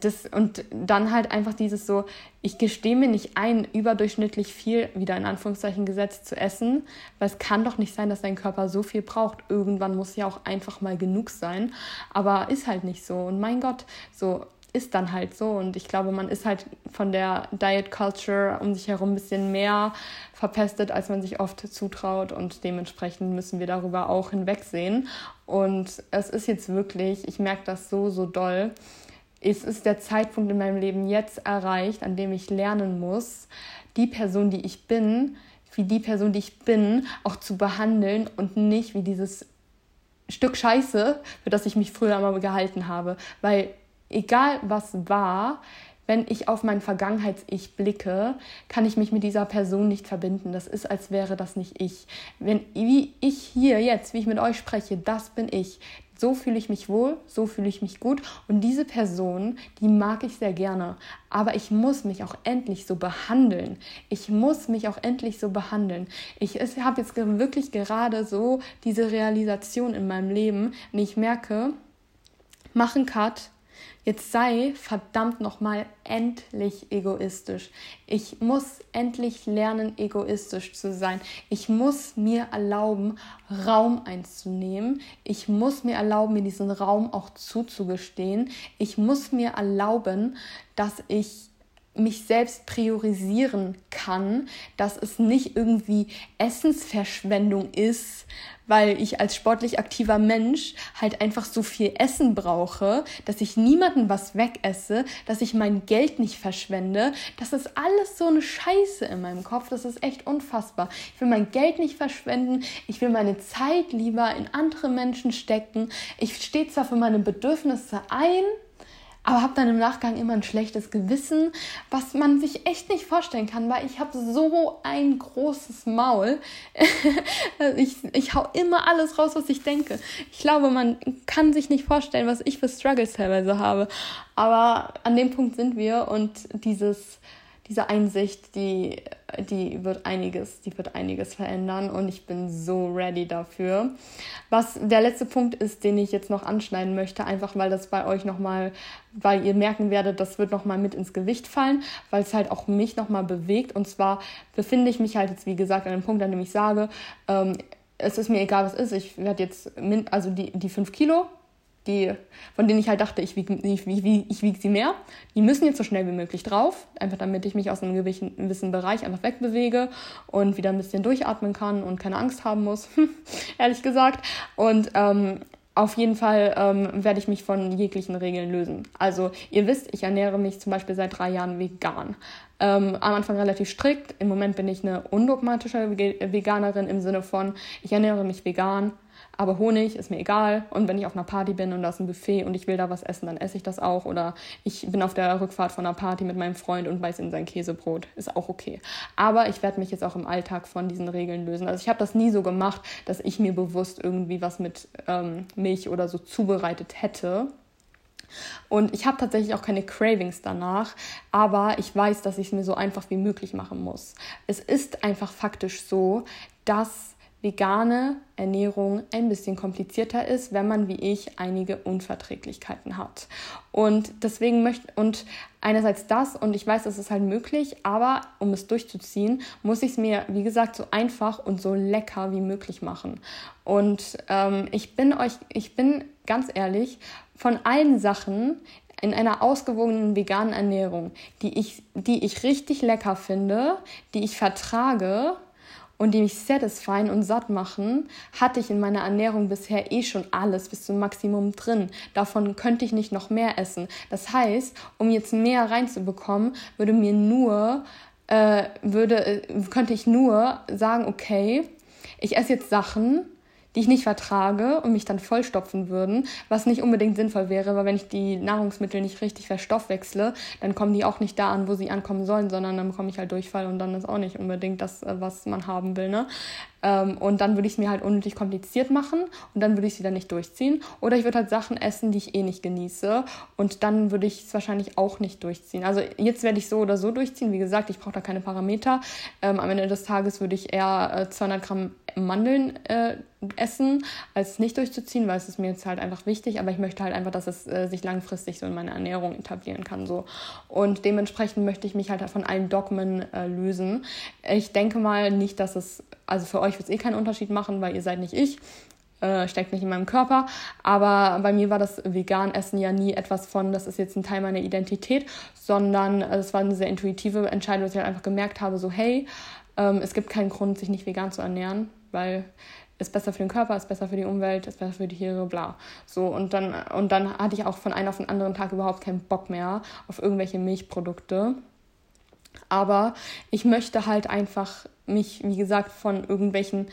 das, und dann halt einfach dieses so, ich gestehe mir nicht ein, überdurchschnittlich viel, wieder in Anführungszeichen gesetzt, zu essen, weil es kann doch nicht sein, dass dein Körper so viel braucht. Irgendwann muss ja auch einfach mal genug sein. Aber ist halt nicht so. Und mein Gott, so, ist dann halt so. Und ich glaube, man ist halt von der Diet Culture um sich herum ein bisschen mehr verpestet, als man sich oft zutraut. Und dementsprechend müssen wir darüber auch hinwegsehen. Und es ist jetzt wirklich, ich merke das so, so doll. Es ist der Zeitpunkt in meinem Leben jetzt erreicht, an dem ich lernen muss, die Person, die ich bin, wie die Person, die ich bin, auch zu behandeln und nicht wie dieses Stück Scheiße, für das ich mich früher immer gehalten habe. Weil egal was war, wenn ich auf mein Vergangenheits-Ich blicke, kann ich mich mit dieser Person nicht verbinden. Das ist, als wäre das nicht ich. Wenn, wie ich hier jetzt, wie ich mit euch spreche, das bin ich. So fühle ich mich wohl, so fühle ich mich gut. Und diese Person, die mag ich sehr gerne. Aber ich muss mich auch endlich so behandeln. Ich muss mich auch endlich so behandeln. Ich habe jetzt wirklich gerade so diese Realisation in meinem Leben. Und ich merke, mach einen Cut, Jetzt sei verdammt nochmal endlich egoistisch. Ich muss endlich lernen, egoistisch zu sein. Ich muss mir erlauben, Raum einzunehmen. Ich muss mir erlauben, mir diesen Raum auch zuzugestehen. Ich muss mir erlauben, dass ich mich selbst priorisieren kann, dass es nicht irgendwie Essensverschwendung ist, weil ich als sportlich aktiver Mensch halt einfach so viel Essen brauche, dass ich niemanden was wegesse, dass ich mein Geld nicht verschwende. Das ist alles so eine Scheiße in meinem Kopf. Das ist echt unfassbar. Ich will mein Geld nicht verschwenden. Ich will meine Zeit lieber in andere Menschen stecken. Ich stehe zwar für meine Bedürfnisse ein, aber habe dann im Nachgang immer ein schlechtes Gewissen, was man sich echt nicht vorstellen kann, weil ich habe so ein großes Maul. ich, ich hau immer alles raus, was ich denke. Ich glaube, man kann sich nicht vorstellen, was ich für Struggles teilweise habe. Aber an dem Punkt sind wir und dieses diese Einsicht, die, die wird einiges, die wird einiges verändern und ich bin so ready dafür. Was der letzte Punkt ist, den ich jetzt noch anschneiden möchte, einfach weil das bei euch nochmal, weil ihr merken werdet, das wird nochmal mit ins Gewicht fallen, weil es halt auch mich nochmal bewegt und zwar befinde ich mich halt jetzt, wie gesagt, an dem Punkt, an dem ich sage, ähm, es ist mir egal, was ist. Ich werde jetzt, also die, die 5 Kilo, die, von denen ich halt dachte, ich wiege ich, ich, ich wieg sie mehr, die müssen jetzt so schnell wie möglich drauf, einfach damit ich mich aus einem gewissen Bereich einfach wegbewege und wieder ein bisschen durchatmen kann und keine Angst haben muss, ehrlich gesagt. Und ähm, auf jeden Fall ähm, werde ich mich von jeglichen Regeln lösen. Also ihr wisst, ich ernähre mich zum Beispiel seit drei Jahren vegan. Ähm, am Anfang relativ strikt. Im Moment bin ich eine undogmatische Veganerin im Sinne von, ich ernähre mich vegan, aber Honig ist mir egal. Und wenn ich auf einer Party bin und da ist ein Buffet und ich will da was essen, dann esse ich das auch. Oder ich bin auf der Rückfahrt von einer Party mit meinem Freund und beiß in sein Käsebrot. Ist auch okay. Aber ich werde mich jetzt auch im Alltag von diesen Regeln lösen. Also ich habe das nie so gemacht, dass ich mir bewusst irgendwie was mit ähm, Milch oder so zubereitet hätte. Und ich habe tatsächlich auch keine Cravings danach, aber ich weiß, dass ich es mir so einfach wie möglich machen muss. Es ist einfach faktisch so, dass vegane Ernährung ein bisschen komplizierter ist, wenn man wie ich einige Unverträglichkeiten hat. Und deswegen möchte und einerseits das und ich weiß, es ist halt möglich, aber um es durchzuziehen, muss ich es mir, wie gesagt, so einfach und so lecker wie möglich machen. Und ähm, ich bin euch, ich bin ganz ehrlich, von allen Sachen, in einer ausgewogenen veganen Ernährung, die ich, die ich richtig lecker finde, die ich vertrage und die mich satisfyen und satt machen, hatte ich in meiner Ernährung bisher eh schon alles bis zum Maximum drin. Davon könnte ich nicht noch mehr essen. Das heißt, um jetzt mehr reinzubekommen, würde mir nur, äh, würde, äh, könnte ich nur sagen, okay, ich esse jetzt Sachen, die ich nicht vertrage und mich dann vollstopfen würden, was nicht unbedingt sinnvoll wäre, weil wenn ich die Nahrungsmittel nicht richtig verstoffwechsle, dann kommen die auch nicht da an, wo sie ankommen sollen, sondern dann bekomme ich halt Durchfall und dann ist auch nicht unbedingt das, äh, was man haben will. Ne? Ähm, und dann würde ich es mir halt unnötig kompliziert machen und dann würde ich sie dann nicht durchziehen. Oder ich würde halt Sachen essen, die ich eh nicht genieße und dann würde ich es wahrscheinlich auch nicht durchziehen. Also jetzt werde ich so oder so durchziehen. Wie gesagt, ich brauche da keine Parameter. Ähm, am Ende des Tages würde ich eher äh, 200 Gramm Mandeln äh, essen, als nicht durchzuziehen, weil es ist mir jetzt halt einfach wichtig, aber ich möchte halt einfach, dass es äh, sich langfristig so in meine Ernährung etablieren kann. So. Und dementsprechend möchte ich mich halt von allen Dogmen äh, lösen. Ich denke mal nicht, dass es, also für euch wird es eh keinen Unterschied machen, weil ihr seid nicht ich. Äh, steckt nicht in meinem Körper. Aber bei mir war das Vegan-Essen ja nie etwas von, das ist jetzt ein Teil meiner Identität, sondern es war eine sehr intuitive Entscheidung, dass ich halt einfach gemerkt habe, so hey, ähm, es gibt keinen Grund, sich nicht vegan zu ernähren weil ist besser für den Körper, ist besser für die Umwelt, ist besser für die Tiere, bla. So, und dann, und dann hatte ich auch von einem auf den anderen Tag überhaupt keinen Bock mehr auf irgendwelche Milchprodukte. Aber ich möchte halt einfach mich, wie gesagt, von irgendwelchen,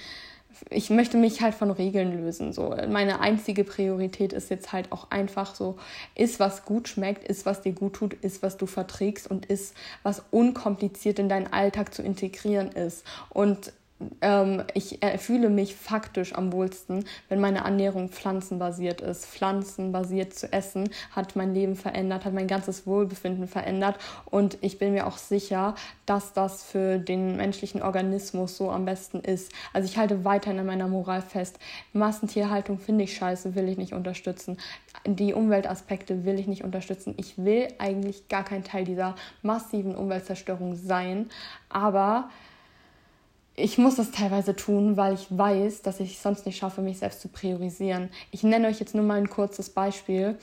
ich möchte mich halt von Regeln lösen. So, meine einzige Priorität ist jetzt halt auch einfach so, ist was gut schmeckt, ist was dir gut tut, ist was du verträgst und ist was unkompliziert in deinen Alltag zu integrieren ist. Und ähm, ich äh, fühle mich faktisch am wohlsten, wenn meine Ernährung pflanzenbasiert ist. Pflanzenbasiert zu essen hat mein Leben verändert, hat mein ganzes Wohlbefinden verändert und ich bin mir auch sicher, dass das für den menschlichen Organismus so am besten ist. Also ich halte weiterhin an meiner Moral fest. Massentierhaltung finde ich scheiße, will ich nicht unterstützen. Die Umweltaspekte will ich nicht unterstützen. Ich will eigentlich gar kein Teil dieser massiven Umweltzerstörung sein, aber ich muss das teilweise tun, weil ich weiß, dass ich sonst nicht schaffe, mich selbst zu priorisieren. Ich nenne euch jetzt nur mal ein kurzes Beispiel,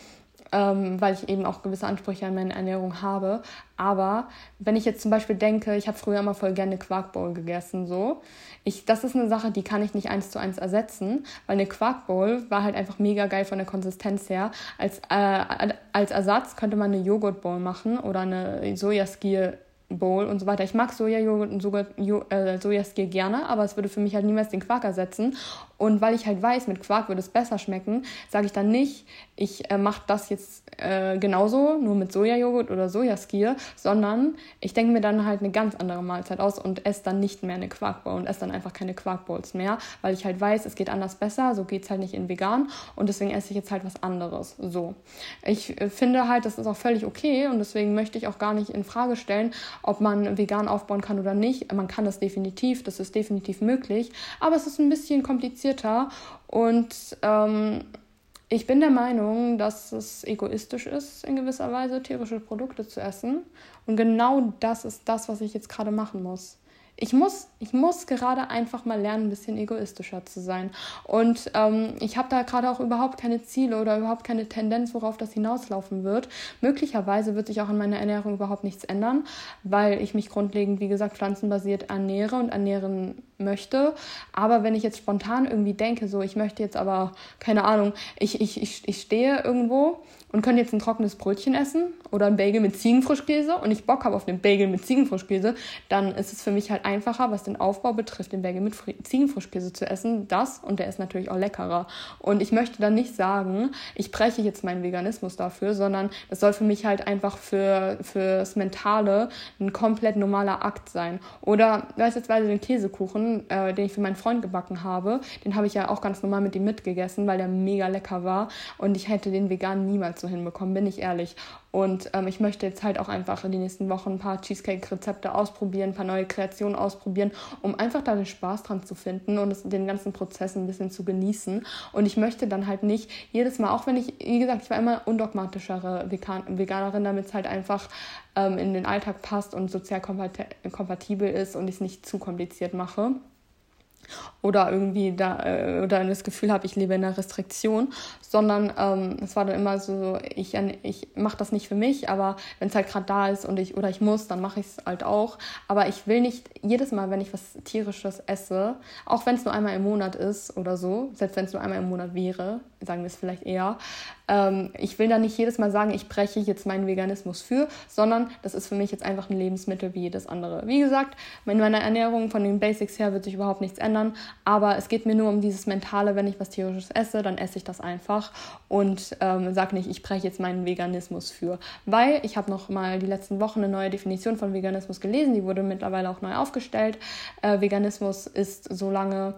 ähm, weil ich eben auch gewisse Ansprüche an meine Ernährung habe. Aber wenn ich jetzt zum Beispiel denke, ich habe früher immer voll gerne Quarkbowl gegessen, so, ich, das ist eine Sache, die kann ich nicht eins zu eins ersetzen, weil eine Quarkbowl war halt einfach mega geil von der Konsistenz her. Als, äh, als Ersatz könnte man eine Joghurtbowl machen oder eine Sojaskier Bowl und so weiter. Ich mag Sojajoghurt und Soja, äh, Sojaskier gerne, aber es würde für mich halt niemals den Quark ersetzen. Und weil ich halt weiß, mit Quark würde es besser schmecken, sage ich dann nicht, ich äh, mache das jetzt äh, genauso, nur mit Sojajoghurt oder Sojaskier, sondern ich denke mir dann halt eine ganz andere Mahlzeit aus und esse dann nicht mehr eine Quarkbowl und esse dann einfach keine Quarkbowls mehr, weil ich halt weiß, es geht anders besser, so geht es halt nicht in vegan und deswegen esse ich jetzt halt was anderes. So. Ich äh, finde halt, das ist auch völlig okay und deswegen möchte ich auch gar nicht in Frage stellen, ob man vegan aufbauen kann oder nicht. Man kann das definitiv, das ist definitiv möglich, aber es ist ein bisschen kompliziert komplizierter. Und ähm, ich bin der Meinung, dass es egoistisch ist, in gewisser Weise tierische Produkte zu essen. Und genau das ist das, was ich jetzt gerade machen muss ich muss, ich muss gerade einfach mal lernen, ein bisschen egoistischer zu sein. Und ähm, ich habe da gerade auch überhaupt keine Ziele oder überhaupt keine Tendenz, worauf das hinauslaufen wird. Möglicherweise wird sich auch in meiner Ernährung überhaupt nichts ändern, weil ich mich grundlegend, wie gesagt, pflanzenbasiert ernähre und ernähren möchte. Aber wenn ich jetzt spontan irgendwie denke, so ich möchte jetzt aber, keine Ahnung, ich, ich, ich, ich stehe irgendwo und könnte jetzt ein trockenes Brötchen essen oder ein Bagel mit Ziegenfrischkäse und ich Bock habe auf den Bagel mit Ziegenfrischkäse, dann ist es für mich halt einfacher, was den Aufbau betrifft, den Bagel mit Ziegenfrischkäse zu essen. Das und der ist natürlich auch leckerer. Und ich möchte dann nicht sagen, ich breche jetzt meinen Veganismus dafür, sondern es soll für mich halt einfach für fürs Mentale ein komplett normaler Akt sein. Oder beispielsweise den Käsekuchen, äh, den ich für meinen Freund gebacken habe, den habe ich ja auch ganz normal mit ihm mitgegessen, weil der mega lecker war und ich hätte den vegan niemals so hinbekommen, bin ich ehrlich. Und ähm, ich möchte jetzt halt auch einfach in den nächsten Wochen ein paar Cheesecake-Rezepte ausprobieren, ein paar neue Kreationen ausprobieren, um einfach da den Spaß dran zu finden und es, den ganzen Prozess ein bisschen zu genießen. Und ich möchte dann halt nicht jedes Mal, auch wenn ich, wie gesagt, ich war immer undogmatischere Veganerin, damit es halt einfach ähm, in den Alltag passt und sozial kompatibel ist und ich es nicht zu kompliziert mache oder irgendwie da äh, oder das Gefühl habe, ich lebe in einer Restriktion, sondern ähm, es war dann immer so, ich, ich mache das nicht für mich, aber wenn es halt gerade da ist und ich oder ich muss, dann mache ich es halt auch. Aber ich will nicht jedes Mal, wenn ich was tierisches esse, auch wenn es nur einmal im Monat ist oder so, selbst wenn es nur einmal im Monat wäre, sagen wir es vielleicht eher, ähm, ich will da nicht jedes Mal sagen, ich breche jetzt meinen Veganismus für, sondern das ist für mich jetzt einfach ein Lebensmittel wie jedes andere. Wie gesagt, in meiner Ernährung von den Basics her wird sich überhaupt nichts ändern. Aber es geht mir nur um dieses Mentale, wenn ich was Tierisches esse, dann esse ich das einfach und ähm, sage nicht, ich breche jetzt meinen Veganismus für. Weil ich habe noch mal die letzten Wochen eine neue Definition von Veganismus gelesen, die wurde mittlerweile auch neu aufgestellt. Äh, Veganismus ist so lange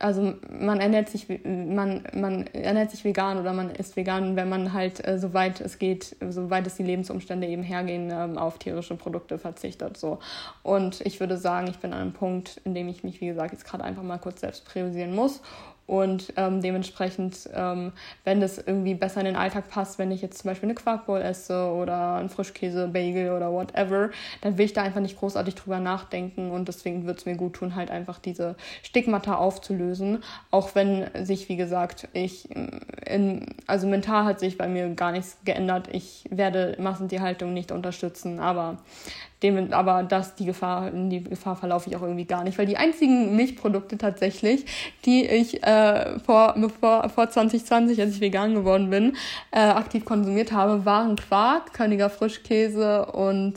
also man ernährt sich man, man ernährt sich vegan oder man ist vegan, wenn man halt äh, soweit es geht, soweit es die Lebensumstände eben hergehen, ähm, auf tierische Produkte verzichtet so. Und ich würde sagen, ich bin an einem Punkt, in dem ich mich wie gesagt jetzt gerade einfach mal kurz selbst priorisieren muss und ähm, dementsprechend, ähm, wenn das irgendwie besser in den Alltag passt, wenn ich jetzt zum Beispiel eine Quarkbowl esse oder einen Frischkäse, Bagel oder whatever, dann will ich da einfach nicht großartig drüber nachdenken und deswegen wird es mir gut tun, halt einfach diese Stigmata aufzulösen. Auch wenn sich, wie gesagt, ich in, also mental hat sich bei mir gar nichts geändert. Ich werde Massentierhaltung nicht unterstützen, aber dem, aber das, die Gefahr, in die Gefahr verlaufe ich auch irgendwie gar nicht, weil die einzigen Milchprodukte tatsächlich, die ich äh, vor, bevor, vor 2020, als ich vegan geworden bin, äh, aktiv konsumiert habe, waren Quark, Königer Frischkäse und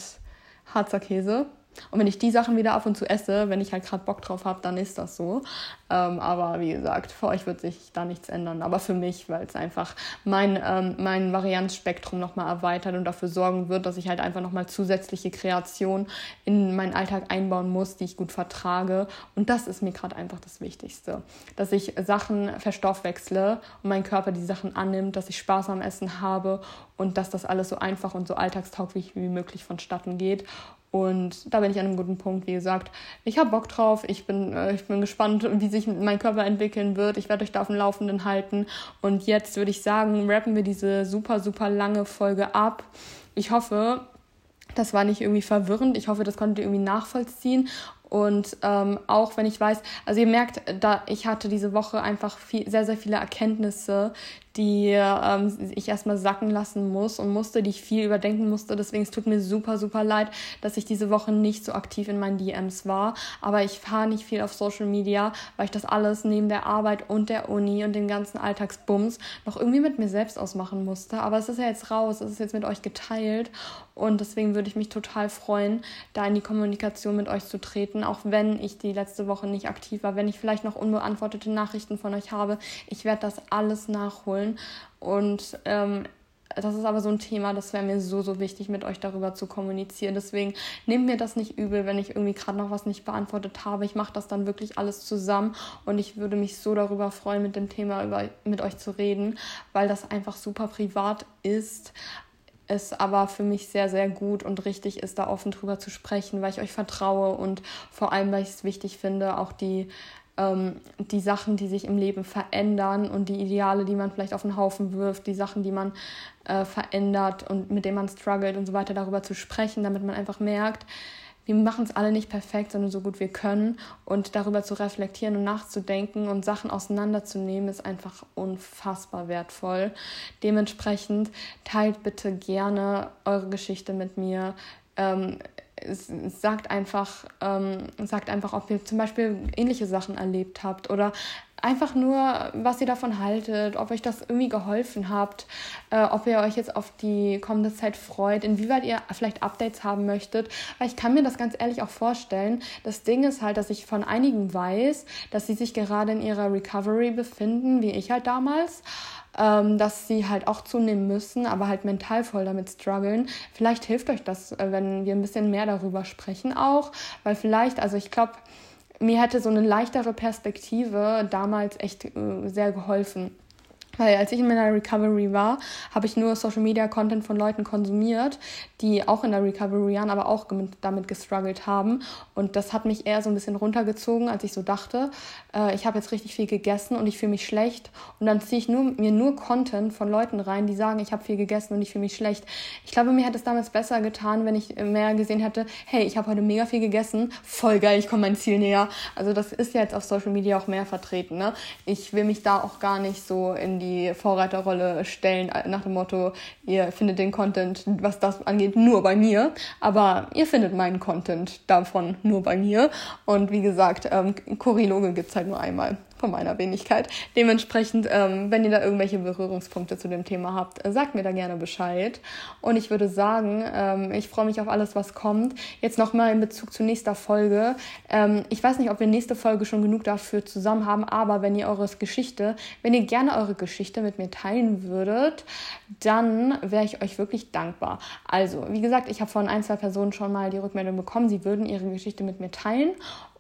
Harzer Käse. Und wenn ich die Sachen wieder ab und zu esse, wenn ich halt gerade Bock drauf habe, dann ist das so. Ähm, aber wie gesagt, für euch wird sich da nichts ändern. Aber für mich, weil es einfach mein, ähm, mein Varianzspektrum nochmal erweitert und dafür sorgen wird, dass ich halt einfach nochmal zusätzliche Kreation in meinen Alltag einbauen muss, die ich gut vertrage. Und das ist mir gerade einfach das Wichtigste. Dass ich Sachen verstoffwechsle und mein Körper die Sachen annimmt, dass ich Spaß am Essen habe und dass das alles so einfach und so alltagstauglich wie möglich vonstatten geht. Und da bin ich an einem guten Punkt, wie gesagt. Ich habe Bock drauf. Ich bin, äh, ich bin gespannt, wie sich mein Körper entwickeln wird. Ich werde euch da auf dem Laufenden halten. Und jetzt würde ich sagen, rappen wir diese super, super lange Folge ab. Ich hoffe, das war nicht irgendwie verwirrend. Ich hoffe, das konntet ihr irgendwie nachvollziehen. Und ähm, auch wenn ich weiß, also ihr merkt, da ich hatte diese Woche einfach viel, sehr, sehr viele Erkenntnisse, die ähm, ich erstmal sacken lassen muss und musste, die ich viel überdenken musste. Deswegen es tut mir super, super leid, dass ich diese Woche nicht so aktiv in meinen DMs war. Aber ich fahre nicht viel auf Social Media, weil ich das alles neben der Arbeit und der Uni und dem ganzen Alltagsbums noch irgendwie mit mir selbst ausmachen musste. Aber es ist ja jetzt raus, es ist jetzt mit euch geteilt. Und deswegen würde ich mich total freuen, da in die Kommunikation mit euch zu treten, auch wenn ich die letzte Woche nicht aktiv war, wenn ich vielleicht noch unbeantwortete Nachrichten von euch habe. Ich werde das alles nachholen wollen. Und ähm, das ist aber so ein Thema, das wäre mir so, so wichtig, mit euch darüber zu kommunizieren. Deswegen nehmt mir das nicht übel, wenn ich irgendwie gerade noch was nicht beantwortet habe. Ich mache das dann wirklich alles zusammen und ich würde mich so darüber freuen, mit dem Thema über, mit euch zu reden, weil das einfach super privat ist. Es aber für mich sehr, sehr gut und richtig ist, da offen drüber zu sprechen, weil ich euch vertraue und vor allem, weil ich es wichtig finde, auch die ähm, die Sachen, die sich im Leben verändern und die Ideale, die man vielleicht auf den Haufen wirft, die Sachen, die man äh, verändert und mit denen man struggelt und so weiter, darüber zu sprechen, damit man einfach merkt, wir machen es alle nicht perfekt, sondern so gut wir können. Und darüber zu reflektieren und nachzudenken und Sachen auseinanderzunehmen, ist einfach unfassbar wertvoll. Dementsprechend teilt bitte gerne eure Geschichte mit mir. Ähm, sagt einfach, ähm, sagt einfach, ob ihr zum Beispiel ähnliche Sachen erlebt habt oder einfach nur, was ihr davon haltet, ob euch das irgendwie geholfen habt, äh, ob ihr euch jetzt auf die kommende Zeit freut, inwieweit ihr vielleicht Updates haben möchtet. Weil ich kann mir das ganz ehrlich auch vorstellen. Das Ding ist halt, dass ich von einigen weiß, dass sie sich gerade in ihrer Recovery befinden, wie ich halt damals ähm, dass sie halt auch zunehmen müssen, aber halt mental voll damit strugglen. Vielleicht hilft euch das, äh, wenn wir ein bisschen mehr darüber sprechen auch, weil vielleicht, also ich glaube, mir hätte so eine leichtere Perspektive damals echt äh, sehr geholfen. Weil als ich in meiner Recovery war, habe ich nur Social Media Content von Leuten konsumiert, die auch in der Recovery waren, aber auch damit gestruggelt haben. Und das hat mich eher so ein bisschen runtergezogen, als ich so dachte, äh, ich habe jetzt richtig viel gegessen und ich fühle mich schlecht. Und dann ziehe ich nur, mir nur Content von Leuten rein, die sagen, ich habe viel gegessen und ich fühle mich schlecht. Ich glaube, mir hätte es damals besser getan, wenn ich mehr gesehen hätte, hey, ich habe heute mega viel gegessen, voll geil, ich komme mein Ziel näher. Also das ist ja jetzt auf Social Media auch mehr vertreten. Ne? Ich will mich da auch gar nicht so in die Vorreiterrolle stellen, nach dem Motto, ihr findet den Content, was das angeht, nur bei mir. Aber ihr findet meinen Content davon nur bei mir. Und wie gesagt, ähm, Choriloge gibt es halt nur einmal von meiner Wenigkeit. Dementsprechend, ähm, wenn ihr da irgendwelche Berührungspunkte zu dem Thema habt, äh, sagt mir da gerne Bescheid. Und ich würde sagen, ähm, ich freue mich auf alles, was kommt. Jetzt nochmal in Bezug zu nächster Folge. Ähm, ich weiß nicht, ob wir nächste Folge schon genug dafür zusammen haben, aber wenn ihr eure Geschichte, wenn ihr gerne eure Geschichte mit mir teilen würdet, dann wäre ich euch wirklich dankbar. Also, wie gesagt, ich habe von ein, zwei Personen schon mal die Rückmeldung bekommen, sie würden ihre Geschichte mit mir teilen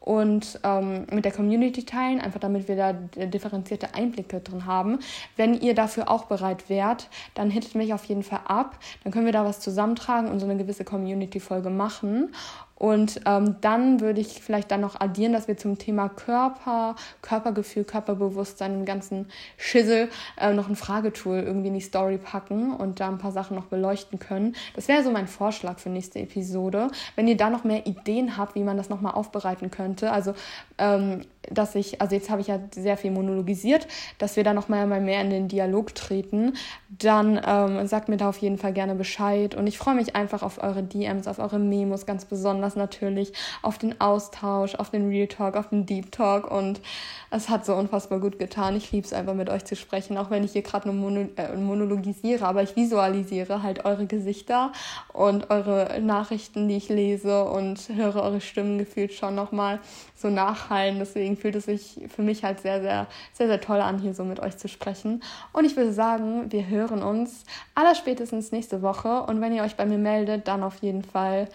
und ähm, mit der Community teilen, einfach damit wir da differenzierte Einblicke drin haben. Wenn ihr dafür auch bereit wärt, dann hittet mich auf jeden Fall ab. Dann können wir da was zusammentragen und so eine gewisse Community-Folge machen. Und ähm, dann würde ich vielleicht dann noch addieren, dass wir zum Thema Körper, Körpergefühl, Körperbewusstsein, den ganzen Schissel äh, noch ein Fragetool irgendwie in die Story packen und da ein paar Sachen noch beleuchten können. Das wäre so mein Vorschlag für nächste Episode. Wenn ihr da noch mehr Ideen habt, wie man das nochmal aufbereiten könnte, also ähm, dass ich, also jetzt habe ich ja sehr viel monologisiert, dass wir da noch mal mehr in den Dialog treten, dann ähm, sagt mir da auf jeden Fall gerne Bescheid. Und ich freue mich einfach auf eure DMs, auf eure Memos, ganz besonders natürlich, auf den Austausch, auf den Real Talk, auf den Deep Talk. Und es hat so unfassbar gut getan. Ich liebe es einfach mit euch zu sprechen, auch wenn ich hier gerade nur mono, äh, monologisiere, aber ich visualisiere halt eure Gesichter und eure Nachrichten, die ich lese und höre eure Stimmen gefühlt schon nochmal so nachhallen. Deswegen fühlt es sich für mich halt sehr, sehr, sehr, sehr toll an, hier so mit euch zu sprechen. Und ich würde sagen, wir hören uns allerspätestens nächste Woche. Und wenn ihr euch bei mir meldet, dann auf jeden Fall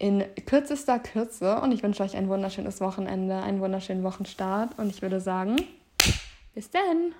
in kürzester Kürze. Und ich wünsche euch ein wunderschönes Wochenende, einen wunderschönen Wochenstart. Und ich würde sagen, bis dann!